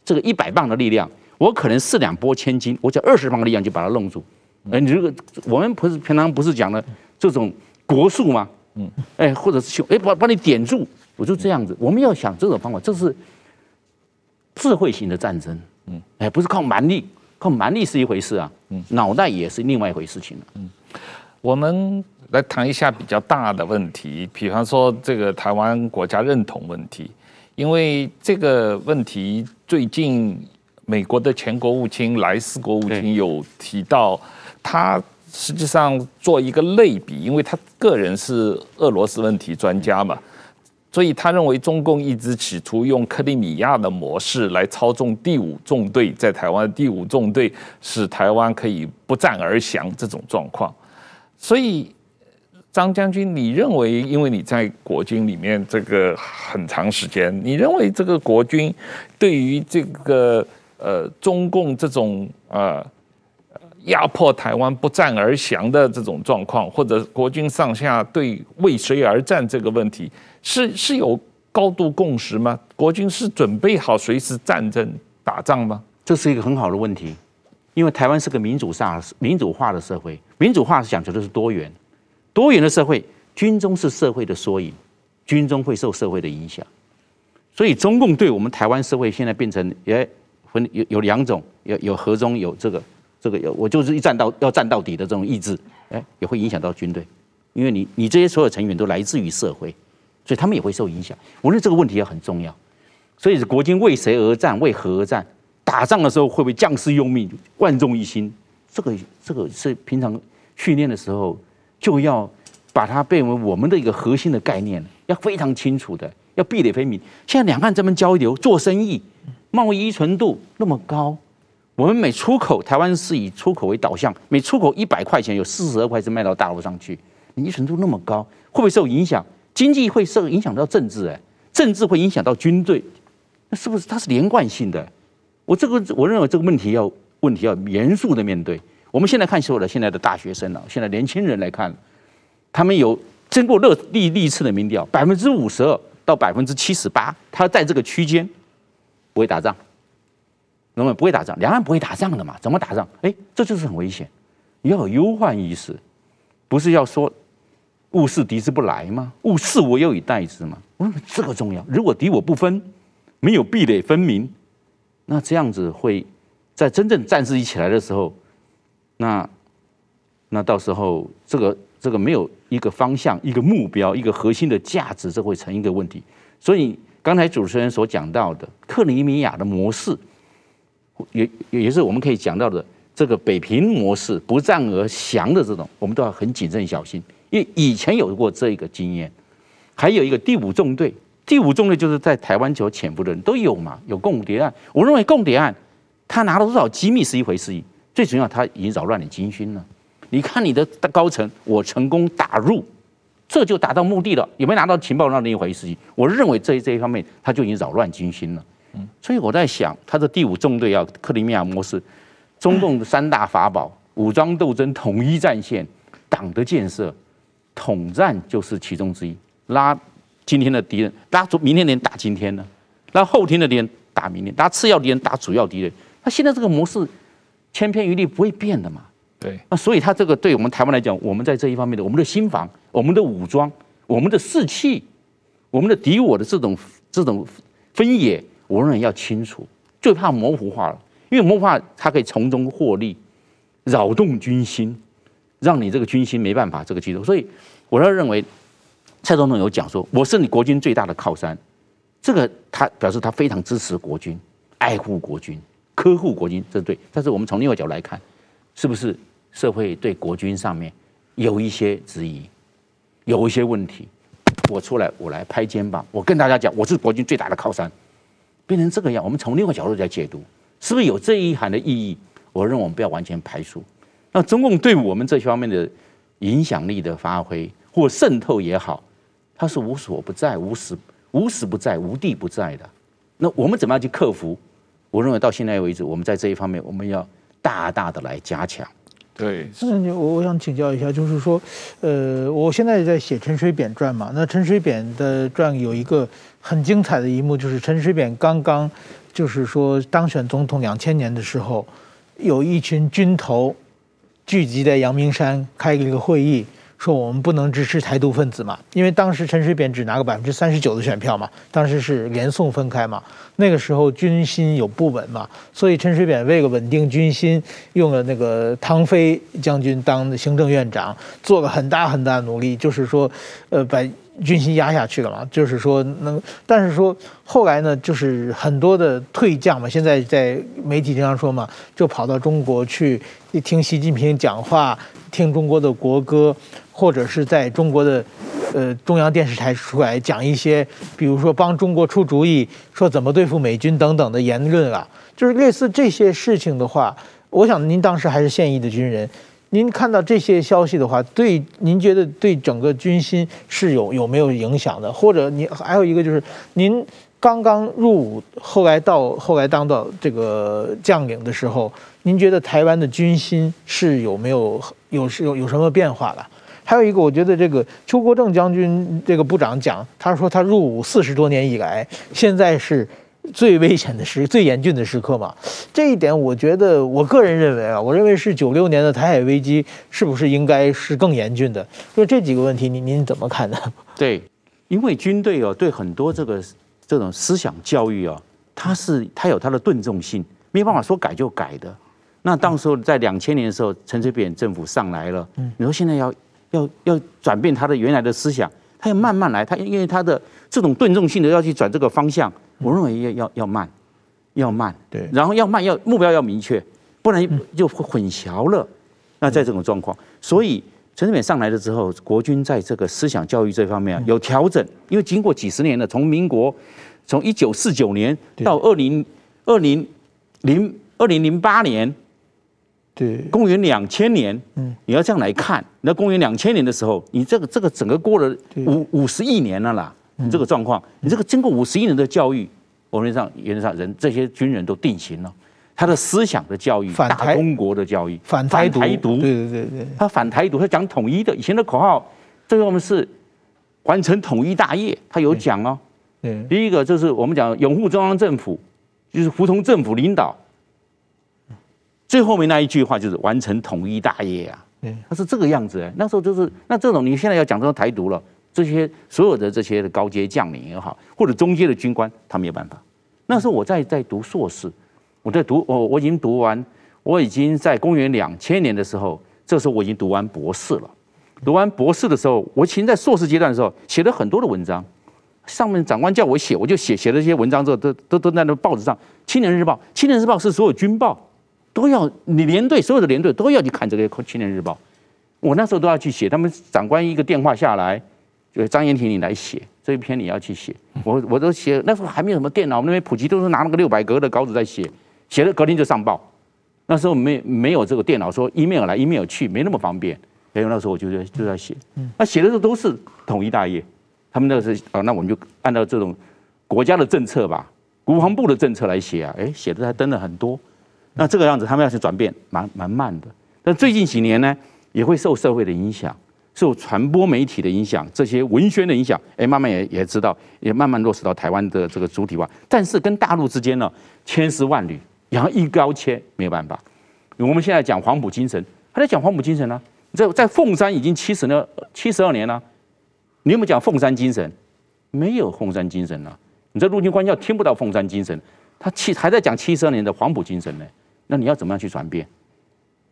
这个一百磅的力量，我可能四两拨千斤，我就二十磅的力量就把他弄住。哎，你这个我们不是平常不是讲的这种国术吗？嗯，哎，或者是哎把把你点住，我就这样子。我们要想这种方法，这是。智慧型的战争，嗯，哎，不是靠蛮力，靠蛮力是一回事啊，嗯，脑袋也是另外一回事情了，嗯，我们来谈一下比较大的问题，比方说这个台湾国家认同问题，因为这个问题最近美国的前国务卿莱斯国务卿有提到，他实际上做一个类比，因为他个人是俄罗斯问题专家嘛。所以他认为中共一直企图用克里米亚的模式来操纵第五纵队，在台湾第五纵队使台湾可以不战而降这种状况。所以张将军，你认为，因为你在国军里面这个很长时间，你认为这个国军对于这个呃中共这种呃压迫台湾不战而降的这种状况，或者国军上下对为谁而战这个问题？是是有高度共识吗？国军是准备好随时战争打仗吗？这是一个很好的问题，因为台湾是个民主上民主化的社会，民主化是讲究的是多元，多元的社会，军中是社会的缩影，军中会受社会的影响，所以中共对我们台湾社会现在变成也分有有两种，有有和中有这个这个有我就是一战到要战到底的这种意志，哎，也会影响到军队，因为你你这些所有成员都来自于社会。所以他们也会受影响。我认为这个问题也很重要。所以国军为谁而战？为何而战？打仗的时候会不会将士用命、万众一心？这个这个是平常训练的时候就要把它变为我们的一个核心的概念，要非常清楚的，要壁垒分明。现在两岸这边交流、做生意、贸易依存度那么高，我们每出口，台湾是以出口为导向，每出口一百块钱，有四十二块是卖到大陆上去，你依存度那么高，会不会受影响？经济会受影响到政治，哎，政治会影响到军队，那是不是它是连贯性的？我这个我认为这个问题要问题要严肃的面对。我们现在看所有的现在的大学生啊，现在年轻人来看，他们有经过热历历次的民调，百分之五十二到百分之七十八，他在这个区间不会打仗，那么不会打仗，两岸不会打仗的嘛？怎么打仗？哎，这就是很危险。你要有忧患意识，不是要说。物是敌之不来吗？物是我有以待之吗？我说这个重要。如果敌我不分，没有壁垒分明，那这样子会在真正战事一起来的时候，那那到时候这个这个没有一个方向、一个目标、一个核心的价值，这会成一个问题。所以刚才主持人所讲到的克里米亚的模式，也也是我们可以讲到的这个北平模式，不战而降的这种，我们都要很谨慎小心，因为以前有过这一个经验。还有一个第五纵队，第五纵队就是在台湾所潜伏的人都有嘛，有共谍案。我认为共谍案他拿了多少机密是一回事，最重要他已经扰乱你军心了。你看你的高层，我成功打入，这就达到目的了。有没有拿到情报那另一回事？我认为这这一方面他就已经扰乱军心了。嗯，所以我在想，他的第五纵队要克里米亚模式，中共的三大法宝：武装斗争、统一战线、党的建设，统战就是其中之一。拉今天的敌人，拉明天的人打今天呢，拉后天的敌人打明天，拉次要敌人打主要敌人。他现在这个模式千篇一律，不会变的嘛。对，那所以他这个对我们台湾来讲，我们在这一方面的我们的心防、我们的武装、我们的士气、我们的敌我的这种这种分野，我认为要清楚。最怕模糊化了，因为模糊化它可以从中获利，扰动军心，让你这个军心没办法这个机动。所以我要认为，蔡总统有讲说，我是你国军最大的靠山，这个他表示他非常支持国军，爱护国军，呵护国军，这对。但是我们从另外角度来看，是不是？社会对国军上面有一些质疑，有一些问题，我出来，我来拍肩膀，我跟大家讲，我是国军最大的靠山，变成这个样，我们从另外角度来解读，是不是有这一涵的意义？我认为我们不要完全排除。那中共对我们这方面的影响力的发挥或渗透也好，它是无所不在、无时无时不在、无地不在的。那我们怎么样去克服？我认为到现在为止，我们在这一方面，我们要大大的来加强。对，那我我想请教一下，就是说，呃，我现在在写陈水扁传嘛，那陈水扁的传有一个很精彩的一幕，就是陈水扁刚刚就是说当选总统两千年的时候，有一群军头聚集在阳明山开了一个会议。说我们不能支持台独分子嘛，因为当时陈水扁只拿个百分之三十九的选票嘛，当时是连宋分开嘛，那个时候军心有不稳嘛，所以陈水扁为了稳定军心，用了那个汤飞将军当行政院长，做了很大很大努力，就是说，呃，把军心压下去了嘛，就是说能，但是说后来呢，就是很多的退将嘛，现在在媒体经常说嘛，就跑到中国去听习近平讲话，听中国的国歌。或者是在中国的，呃，中央电视台出来讲一些，比如说帮中国出主意，说怎么对付美军等等的言论啊，就是类似这些事情的话，我想您当时还是现役的军人，您看到这些消息的话，对您觉得对整个军心是有有没有影响的？或者您还有一个就是您刚刚入伍，后来到后来当到这个将领的时候，您觉得台湾的军心是有没有有有有什么变化了？还有一个，我觉得这个邱国正将军这个部长讲，他说他入伍四十多年以来，现在是最危险的时、最严峻的时刻嘛。这一点，我觉得我个人认为啊，我认为是九六年的台海危机是不是应该是更严峻的？就这几个问题，您您怎么看呢？对，因为军队哦，对很多这个这种思想教育哦，它是它有它的顿重性，没办法说改就改的。那当时候在两千年的时候，陈水扁政府上来了，你说现在要。要要转变他的原来的思想，他要慢慢来，他因为他的这种顿重性的要去转这个方向，我认为要要要慢，要慢，对，然后要慢，要目标要明确，不然就混淆了。那在这种状况，所以陈水扁上来了之后，国军在这个思想教育这方面有调整，因为经过几十年了，从民国从一九四九年到二零二零零二零零八年。对，公元两千年，嗯，你要这样来看，那公元两千年的时候，你这个这个整个过了五五十亿年了啦，你这个状况，你这个经过五十亿年的教育，我们上原则上人这些军人都定型了，他的思想的教育，大中国的教育，反台独，对对对对，他反台独，他讲统一的，以前的口号，这个我们是完成统一大业，他有讲哦，对，第一个就是我们讲拥护中央政府，就是服从政府领导。最后面那一句话就是完成统一大业啊，他是这个样子哎，那时候就是那这种你现在要讲这种台独了，这些所有的这些的高阶将领也好，或者中阶的军官，他没有办法。那时候我在在读硕士，我在读我我已经读完，我已经在公元两千年的时候，这时候我已经读完博士了。读完博士的时候，我其实在硕士阶段的时候写了很多的文章，上面长官叫我写，我就写，写了这些文章之后，都都都在那报纸上，《青年日报》，《青年日报》是所有军报都要，你连队所有的连队都要去看这个《青年日报》，我那时候都要去写，他们长官一个电话下来，就张延廷你来写这一篇你要去写，我我都写，那时候还没有什么电脑，那边普及都是拿那个六百格的稿纸在写，写了隔天就上报。那时候没没有这个电脑，说 email 来 email 去没那么方便。哎，那时候我就在就在写，那写的时候都是统一大业，他们那个是啊，那我们就按照这种国家的政策吧，国防部的政策来写啊。哎，写的还登了很多。那这个样子，他们要去转变，蛮蛮慢的。但最近几年呢，也会受社会的影响，受传播媒体的影响，这些文宣的影响，哎，慢慢也也知道，也慢慢落实到台湾的这个主体化。但是跟大陆之间呢，千丝万缕。然后一刀切，没有办法。我们现在讲黄埔精神，还在讲黄埔精神呢、啊。在在凤山已经七十了，七十二年了。你有没有讲凤山精神？没有凤山精神呢、啊。你在陆军官校听不到凤山精神，他七还在讲七十二年的黄埔精神呢。那你要怎么样去转变？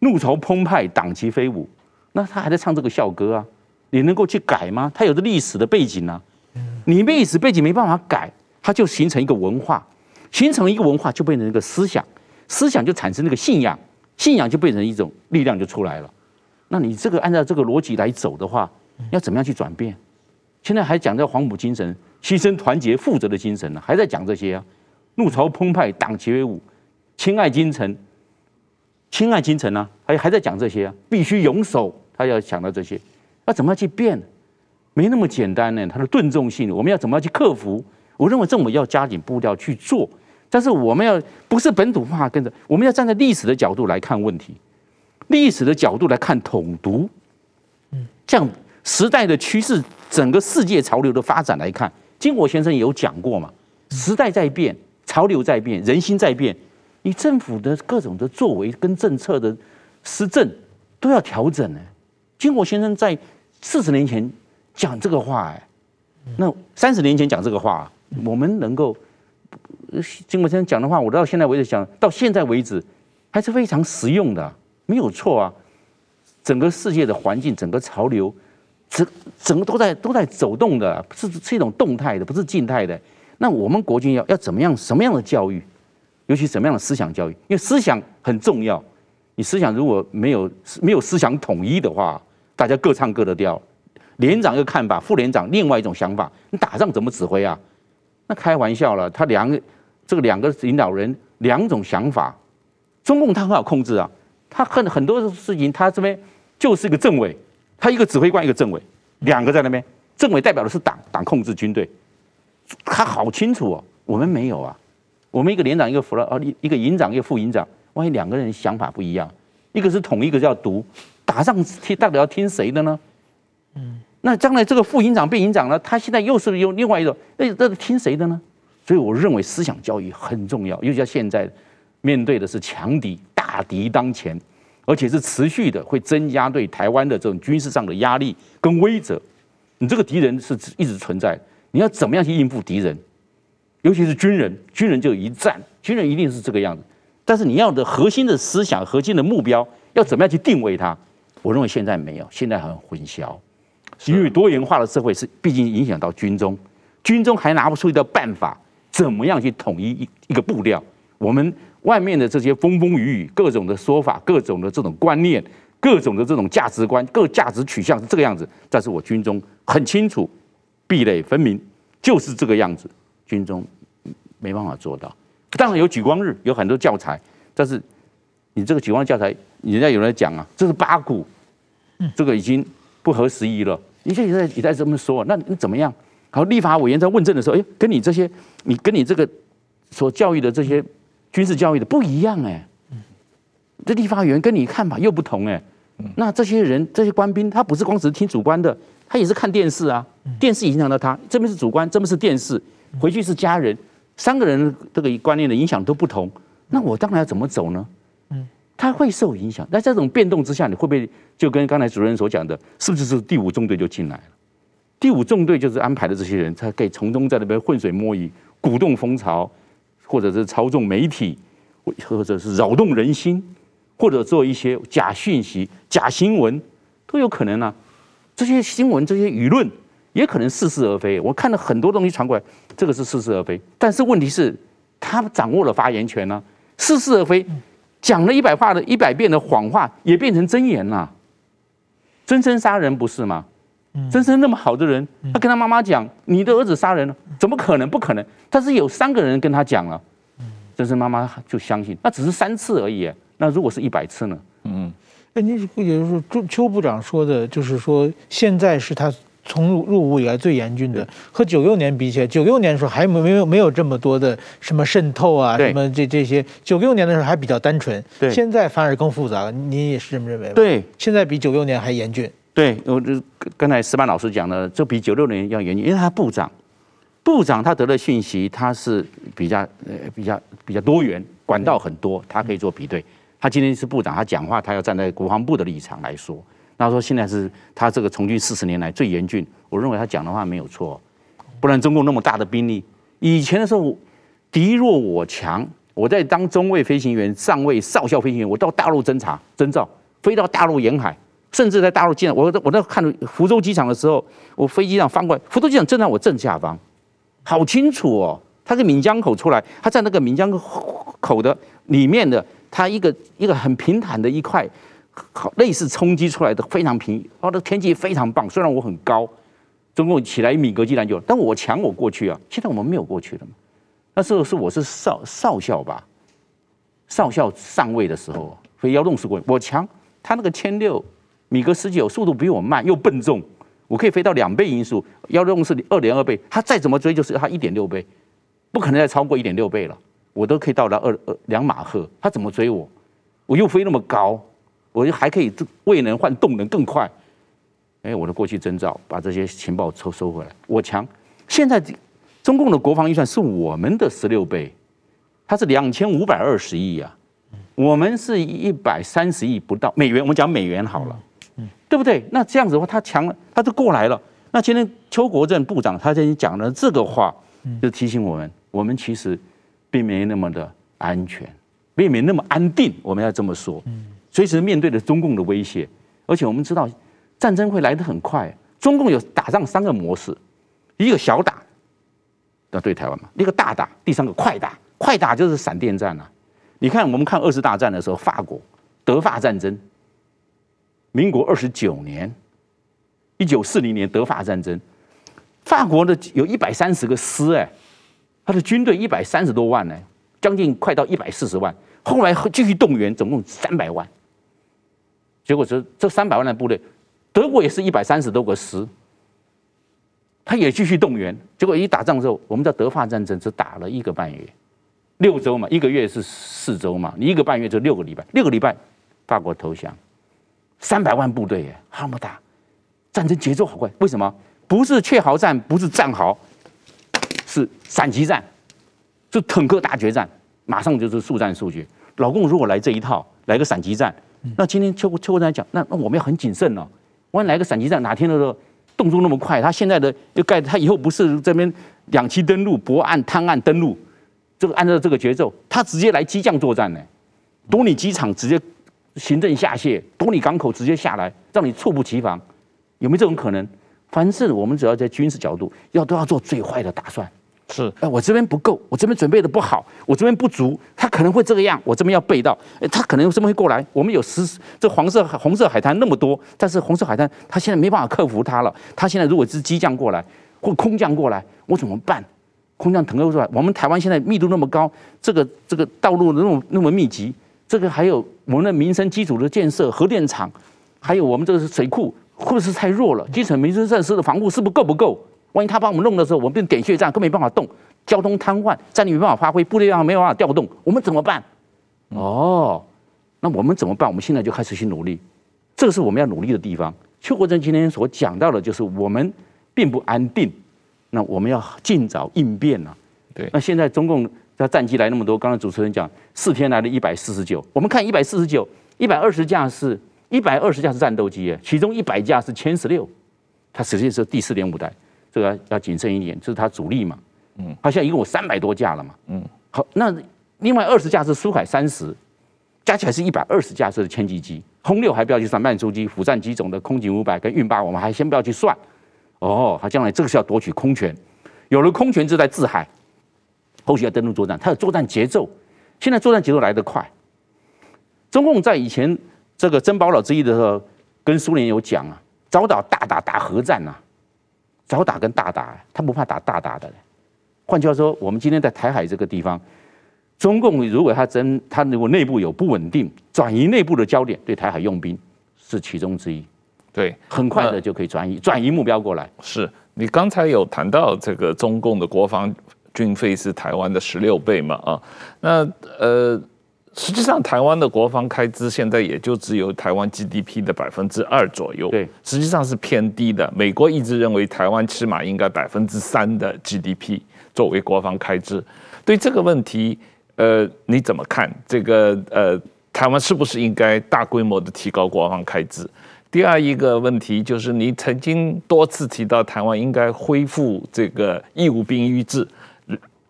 怒潮澎湃，党旗飞舞，那他还在唱这个校歌啊？你能够去改吗？他有着历史的背景啊。你历史背景没办法改，它就形成一个文化。形成一个文化，就变成一个思想，思想就产生那个信仰，信仰就变成一种力量，就出来了。那你这个按照这个逻辑来走的话，要怎么样去转变？现在还讲这黄埔精神，牺牲团结负责的精神呢，还在讲这些啊。怒潮澎湃，党旗威武，亲爱精诚，亲爱精诚呢，还还在讲这些啊。必须勇守，他要想到这些，要怎么样去变？没那么简单呢。它的慎重性，我们要怎么样去克服？我认为政府要加紧步调去做。但是我们要不是本土化，跟着我们要站在历史的角度来看问题，历史的角度来看统独，嗯，这样时代的趋势，整个世界潮流的发展来看，金国先生也有讲过嘛，时代在变，潮流在变，人心在变，你政府的各种的作为跟政策的施政都要调整呢。金国先生在四十年前讲这个话，哎，那三十年前讲这个话，我们能够。金国先生讲的话，我到现在为止讲，到现在为止还是非常实用的，没有错啊。整个世界的环境，整个潮流，整整个都在都在走动的，是是一种动态的，不是静态的。那我们国军要要怎么样？什么样的教育？尤其什么样的思想教育？因为思想很重要。你思想如果没有没有思想统一的话，大家各唱各的调，连长一个看法，副连长另外一种想法，你打仗怎么指挥啊？那开玩笑了，他两。这个两个领导人两种想法，中共他很好控制啊，他很很多事情他这边就是一个政委，他一个指挥官一个政委，两个在那边，政委代表的是党，党控制军队，他好清楚哦，我们没有啊，我们一个连长一个副了啊，一一个营长一个副营长，万一两个人想法不一样，一个是统一，个是要独，打仗听到底要听谁的呢？嗯，那将来这个副营长变营长了，他现在又是用另外一种，那那听谁的呢？所以我认为思想教育很重要，尤其在现在面对的是强敌大敌当前，而且是持续的会增加对台湾的这种军事上的压力跟威慑。你这个敌人是一直存在，你要怎么样去应付敌人？尤其是军人，军人就一战，军人一定是这个样子。但是你要的核心的思想、核心的目标要怎么样去定位它？我认为现在没有，现在很混淆，因为多元化的社会是毕竟影响到军中，军中还拿不出一个办法。怎么样去统一一一个步调？我们外面的这些风风雨雨、各种的说法、各种的这种观念、各种的这种价值观、各价值取向是这个样子，但是我军中很清楚，壁垒分明，就是这个样子。军中没办法做到。当然有举光日，有很多教材，但是你这个举光教材，人家有人讲啊，这是八股，这个已经不合时宜了。你现在也在这么说，那你怎么样？好，立法委员在问政的时候，哎，跟你这些，你跟你这个所教育的这些军事教育的不一样哎，这立法委员跟你看法又不同哎，那这些人这些官兵，他不是光只是听主观的，他也是看电视啊，电视影响到他，这边是主观，这边是电视，回去是家人，三个人这个观念的影响都不同，那我当然要怎么走呢？嗯，他会受影响，那这种变动之下，你会不会就跟刚才主任所讲的，是不是是第五纵队就进来了？第五纵队就是安排的这些人，他可以从中在那边浑水摸鱼，鼓动风潮，或者是操纵媒体，或者是扰动人心，或者做一些假讯息、假新闻，都有可能啊。这些新闻、这些舆论也可能似是而非。我看了很多东西传过来，这个是似是而非。但是问题是，他掌握了发言权呢、啊，似是而非，讲了一百话的一百遍的谎话也变成真言了。真生杀人不是吗？真生那么好的人，他跟他妈妈讲：“你的儿子杀人了，怎么可能？不可能。”但是有三个人跟他讲了，真生妈妈就相信，那只是三次而已。那如果是一百次呢？嗯，哎，你也就是说，邱邱部长说的，就是说现在是他从入入伍以来最严峻的，和九六年比起来，九六年的时候还没没有没有这么多的什么渗透啊，什么这这些，九六年的时候还比较单纯，对，现在反而更复杂了。您也是这么认为吗？对，现在比九六年还严峻。对，我这刚才石板老师讲的，这比九六年要严峻，因为他部长，部长他得的讯息他是比较呃比较比较多元，管道很多，他可以做比对。他今天是部长，他讲话他要站在国防部的立场来说。他说现在是他这个从军四十年来最严峻，我认为他讲的话没有错，不然中共那么大的兵力，以前的时候敌弱我强，我在当中尉飞行员、上尉、少校飞行员，我到大陆侦察侦照，飞到大陆沿海。甚至在大陆机场，我我在看福州机场的时候，我飞机上翻过来，福州机场正在我正下方，好清楚哦。他个闽江口出来，他在那个闽江口的里面的，他一个一个很平坦的一块，好类似冲击出来的非常平，哦，的天气非常棒。虽然我很高，中共起来米格机篮球，但我强我过去啊。现在我们没有过去了嘛？那时候是我是少少校吧，少校上尉的时候飞幺洞四过，我强，他那个千六。米格十九速度比我慢又笨重，我可以飞到两倍音速，要用是二点二倍，他再怎么追就是他一点六倍，不可能再超过一点六倍了，我都可以到达二二两马赫，他怎么追我？我又飞那么高，我就还可以未能换动能更快，哎，我的过去征兆把这些情报收收回来，我强。现在中共的国防预算是我们的十六倍，它是两千五百二十亿呀，我们是一百三十亿不到美元，我们讲美元好了。对不对？那这样子的话，他强了，他就过来了。那今天邱国正部长他今天讲了这个话，就提醒我们，我们其实并没那么的安全，并没那么安定。我们要这么说，随时面对着中共的威胁。而且我们知道，战争会来得很快。中共有打仗三个模式：一个小打，要对台湾嘛；一个大打；第三个快打。快打就是闪电战啊！你看，我们看二次大战的时候，法国德法战争。民国二十九年，一九四零年德法战争，法国的有一百三十个师，哎，他的军队一百三十多万呢，将近快到一百四十万。后来继续动员，总共三百万。结果这这三百万的部队，德国也是一百三十多个师，他也继续动员。结果一打仗之后，我们叫德法战争只打了一个半月，六周嘛，一个月是四周嘛，你一个半月就六个礼拜，六个礼拜，法国投降。三百万部队耶，那么大，战争节奏好快。为什么？不是堑壕战，不是战壕，是闪击战，是坦克大决战，马上就是速战速决。老共如果来这一套，来个闪击战，那今天邱邱国正讲，那那我们要很谨慎哦。万一来个闪击战，哪天的时候动作那么快？他现在的就盖，他以后不是这边两栖登陆、泊岸、滩岸登陆，这个按照这个节奏，他直接来机降作战呢，多尼机场直接。行政下线，多尼港口直接下来，让你猝不及防，有没有这种可能？凡是我们只要在军事角度，要都要做最坏的打算。是，哎，我这边不够，我这边准备的不好，我这边不足，他可能会这个样，我这边要备到，哎，他可能这边会过来。我们有十这黄色红色海滩那么多，但是红色海滩他现在没办法克服它了。他现在如果是机降过来或空降过来，我怎么办？空降腾空出来，我们台湾现在密度那么高，这个这个道路那么那么密集。这个还有我们的民生基础的建设，核电厂，还有我们这个是水库，会不是太弱了？基层民生设施的防护是不是够不够？万一他帮我们弄的时候，我们变点穴战，更没办法动，交通瘫痪，战力没办法发挥，部队上没有办法调动，我们怎么办？哦，那我们怎么办？我们现在就开始去努力，这个是我们要努力的地方。邱国正今天所讲到的，就是我们并不安定，那我们要尽早应变啊。对，那现在中共。他战机来那么多，刚才主持人讲四天来了一百四十九，我们看一百四十九，一百二十架是一百二十架是战斗机，其中一百架是歼十六，它实际是第四点五代，这个要，要谨慎一点，这是它主力嘛，嗯，它现在一共有三百多架了嘛，嗯，好，那另外二十架是苏海三十，加起来是一百二十架次的歼击机，轰六还不要去算，慢速机、辅战机种的空警五百跟运八，我们还先不要去算。哦，它将来这个是要夺取空权，有了空权就在制海，后续要登陆作战，它的作战节奏，现在作战节奏来得快。中共在以前这个珍宝岛之役的时候，跟苏联有讲啊，早打大打大核战啊，早打跟大打，他不怕打大打的。换句话说，我们今天在台海这个地方，中共如果他真他如果内部有不稳定，转移内部的焦点，对台海用兵是其中之一。对，很快的就可以转移转移目标过来。是你刚才有谈到这个中共的国防军费是台湾的十六倍嘛？啊，那呃。实际上，台湾的国防开支现在也就只有台湾 GDP 的百分之二左右，对，实际上是偏低的。美国一直认为台湾起码应该百分之三的 GDP 作为国防开支。对这个问题，呃，你怎么看？这个呃，台湾是不是应该大规模的提高国防开支？第二一个问题就是，你曾经多次提到台湾应该恢复这个义务兵役制。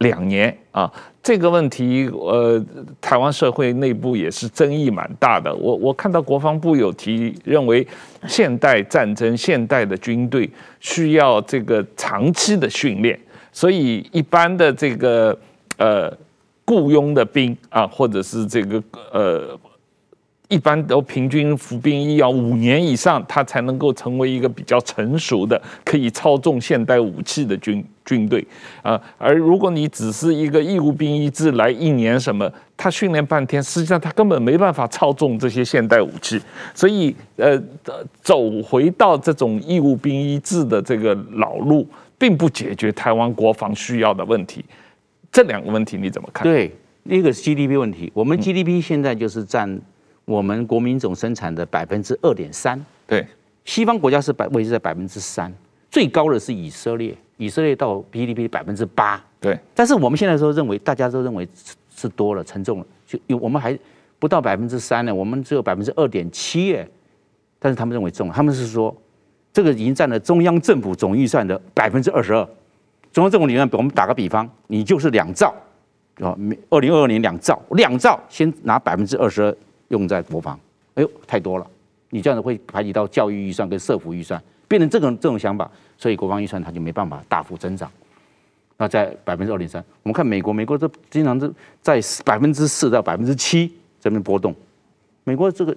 两年啊，这个问题，呃，台湾社会内部也是争议蛮大的。我我看到国防部有提，认为现代战争、现代的军队需要这个长期的训练，所以一般的这个呃雇佣的兵啊，或者是这个呃。一般都平均服兵役要五年以上，他才能够成为一个比较成熟的、可以操纵现代武器的军军队啊。而如果你只是一个义务兵役制来一年什么，他训练半天，实际上他根本没办法操纵这些现代武器。所以，呃，走回到这种义务兵役制的这个老路，并不解决台湾国防需要的问题。这两个问题你怎么看？对，一个是 GDP 问题，我们 GDP 现在就是占。我们国民总生产的百分之二点三，对，西方国家是百维持在百分之三，最高的是以色列，以色列到 GDP 百分之八，对。但是我们现在说认为，大家都认为是多了，沉重了，就有我们还不到百分之三呢，我们只有百分之二点七耶，但是他们认为重，他们是说这个已经占了中央政府总预算的百分之二十二，中央政府里面，我们打个比方，你就是两兆，啊，二零二二年两兆，两兆先拿百分之二十二。用在国防，哎呦，太多了！你这样子会排挤到教育预算跟社福预算，变成这种这种想法，所以国防预算它就没办法大幅增长。那在百分之二点三，我们看美国，美国这经常是在百分之四到百分之七这边波动。美国这个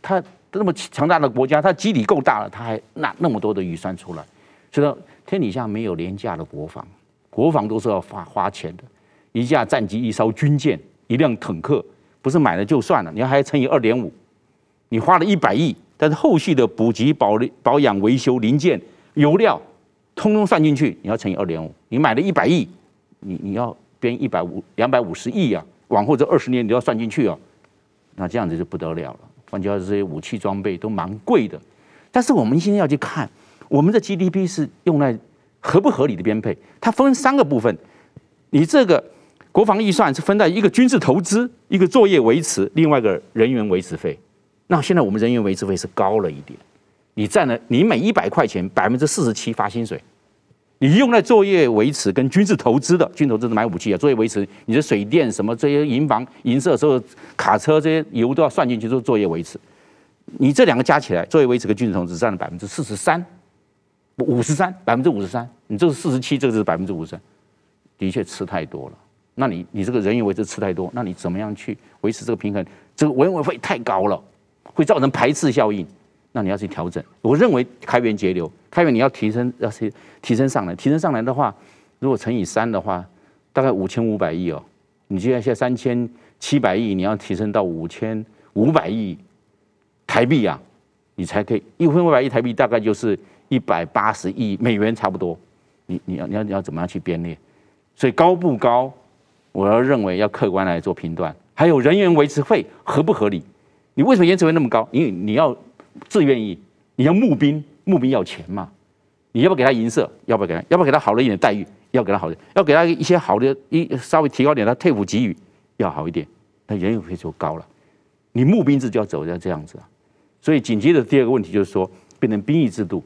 它那么强大的国家，它基底够大了，它还拿那么多的预算出来，所以说天底下没有廉价的国防，国防都是要花花钱的。一架战机、一艘军舰、一辆坦克。不是买了就算了，你要还乘以二点五，你花了一百亿，但是后续的补给、保保养、维修、零件、油料，通通算进去，你要乘以二点五。你买了一百亿，你你要编一百五两百五十亿啊，往后这二十年你都要算进去啊，那这样子就不得了了。换句话说，这些武器装备都蛮贵的，但是我们现在要去看，我们的 GDP 是用来合不合理的编配，它分三个部分，你这个。国防预算是分在一个军事投资、一个作业维持、另外一个人员维持费。那现在我们人员维持费是高了一点，你占了你每一百块钱百分之四十七发薪水，你用在作业维持跟军事投资的军投资是买武器啊，作业维持你的水电什么这些营房营设所有卡车这些油都要算进去做作业维持。你这两个加起来，作业维持跟军事投资占了百分之四十三，五十三百分之五十三，你这是四十七，这个是百分之五十三，的确吃太多了。那你你这个人以为这吃太多，那你怎么样去维持这个平衡？这个人员费太高了，会造成排斥效应。那你要去调整。我认为开源节流，开源你要提升，要提提升上来，提升上来的话，如果乘以三的话，大概五千五百亿哦。你现在现在三千七百亿，你要提升到五千五百亿台币啊，你才可以一千五百亿台币，大概就是一百八十亿美元差不多。你你要你要你要怎么样去编列？所以高不高？我要认为要客观来做评断，还有人员维持费合不合理？你为什么延迟费那么高？因为你要自愿役，你要募兵，募兵要钱嘛。你要不给他银色？要不要给他？要不要给他好了一点待遇？要给他好的，要给他一些好的，一稍微提高点，他退伍给予要好一点，那人员费就高了。你募兵制就要走要这样子啊。所以紧接着第二个问题就是说，变成兵役制度。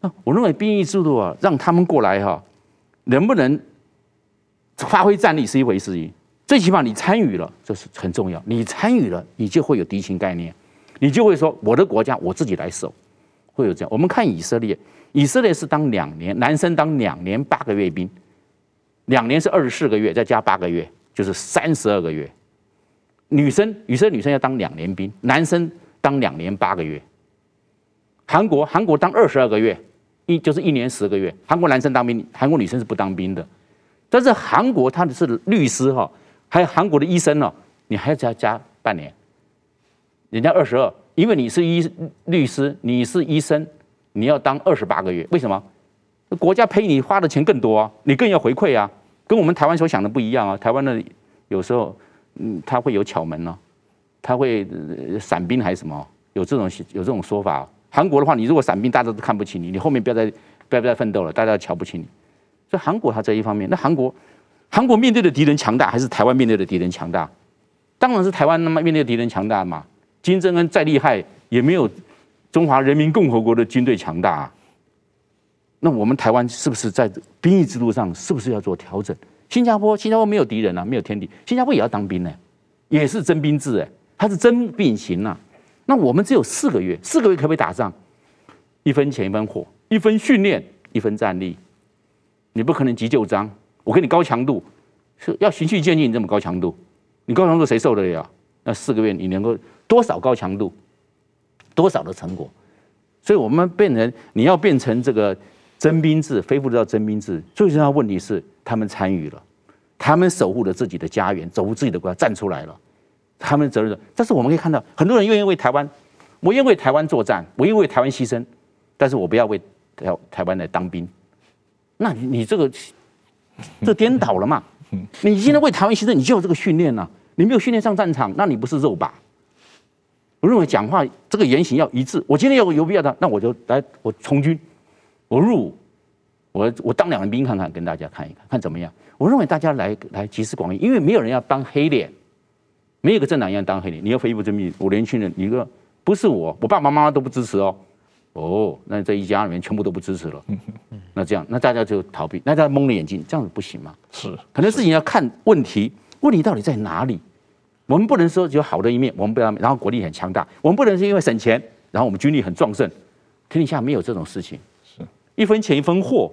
那我认为兵役制度啊，让他们过来哈，能不能？发挥战力是一回事，最起码你参与了，这是很重要。你参与了，你就会有敌情概念，你就会说我的国家我自己来守，会有这样。我们看以色列，以色列是当两年，男生当两年八个月兵，两年是二十四个月，再加八个月就是三十二个月。女生，女生女生要当两年兵，男生当两年八个月。韩国，韩国当二十二个月，一就是一年十个月。韩国男生当兵，韩国女生是不当兵的。但是韩国他的是律师哈，还有韩国的医生呢，你还要加加半年。人家二十二，因为你是医律师，你是医生，你要当二十八个月。为什么？国家赔你花的钱更多啊，你更要回馈啊，跟我们台湾所想的不一样啊。台湾的有时候。嗯，他会有巧门呢、哦，他会闪兵还是什么？有这种有这种说法、哦。韩国的话，你如果闪兵，大家都看不起你，你后面不要再不要再奋斗了，大家瞧不起你。所以韩国他这一方面，那韩国韩国面对的敌人强大，还是台湾面对的敌人强大？当然是台湾那么面对的敌人强大嘛。金正恩再厉害，也没有中华人民共和国的军队强大、啊。那我们台湾是不是在兵役制度上，是不是要做调整？新加坡，新加坡没有敌人啊，没有天敌。新加坡也要当兵呢，也是征兵制哎，它是征兵型呐。那我们只有四个月，四个月可不可以打仗？一分钱一分货，一分训练一分战力。你不可能急就章，我给你高强度，是要循序渐进。这么高强度，你高强度谁受得了？那四个月你能够多少高强度，多少的成果？所以我们变成你要变成这个。征兵制恢复到征兵制，最重要的问题是他们参与了，他们守护了自己的家园，守护自己的国家，站出来了，他们责任。但是我们可以看到，很多人愿意为台湾，我愿意为台湾作战，我愿意为台湾牺牲，但是我不要为台台湾来当兵。那你你这个这颠倒了嘛？你现在为台湾牺牲，你就有这个训练呐，你没有训练上战场，那你不是肉靶。我认为讲话这个言行要一致。我今天有有必要的，那我就来我从军。我入伍，我我当两年兵看看，跟大家看一看，看怎么样？我认为大家来来集思广益，因为没有人要当黑脸，没有个政党要当黑脸。你要非不征兵，我年轻人，你个不是我，我爸爸妈妈都不支持哦。哦，那这一家里面全部都不支持了。那这样，那大家就逃避，那大家蒙了眼睛，这样子不行吗？是，很多事情要看问题，问题到底在哪里？我们不能说只有好的一面，我们不要，然后国力很强大，我们不能是因为省钱，然后我们军力很壮盛，天底下没有这种事情。是一分钱一分货，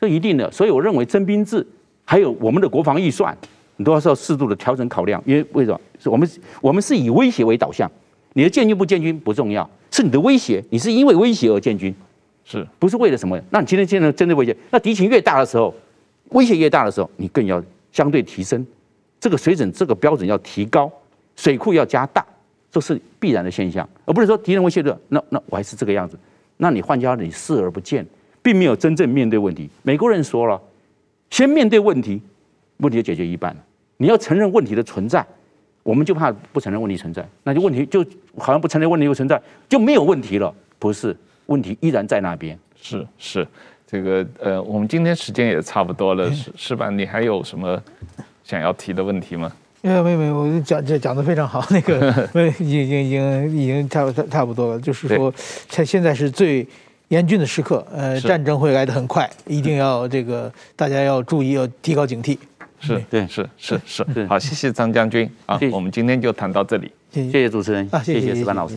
这一定的。所以我认为征兵制还有我们的国防预算，你都要是要适度的调整考量。因为为什么？是我们我们是以威胁为导向，你的建军不建军不重要，是你的威胁，你是因为威胁而建军，是不是为了什么？那你今天现在针对威胁，那敌情越大的时候，威胁越大的时候，你更要相对提升这个水准，这个标准要提高，水库要加大，这是必然的现象，而不是说敌人威胁的，那那我还是这个样子，那你换家你视而不见。并没有真正面对问题。美国人说了，先面对问题，问题就解决一半了。你要承认问题的存在，我们就怕不承认问题存在，那就问题就好像不承认问题又存在，就没有问题了。不是，问题依然在那边。是是，这个呃，我们今天时间也差不多了，是是吧？你还有什么想要提的问题吗？没有没有没有，我讲讲讲的非常好。那个，已经已经已经已经差不多差不多了，就是说，现现在是最。严峻的时刻，呃，战争会来得很快，一定要这个大家要注意，要提高警惕。是对，是是是，好，谢谢张将军。啊，我们今天就谈到这里，谢谢。主持人，谢谢石班老师。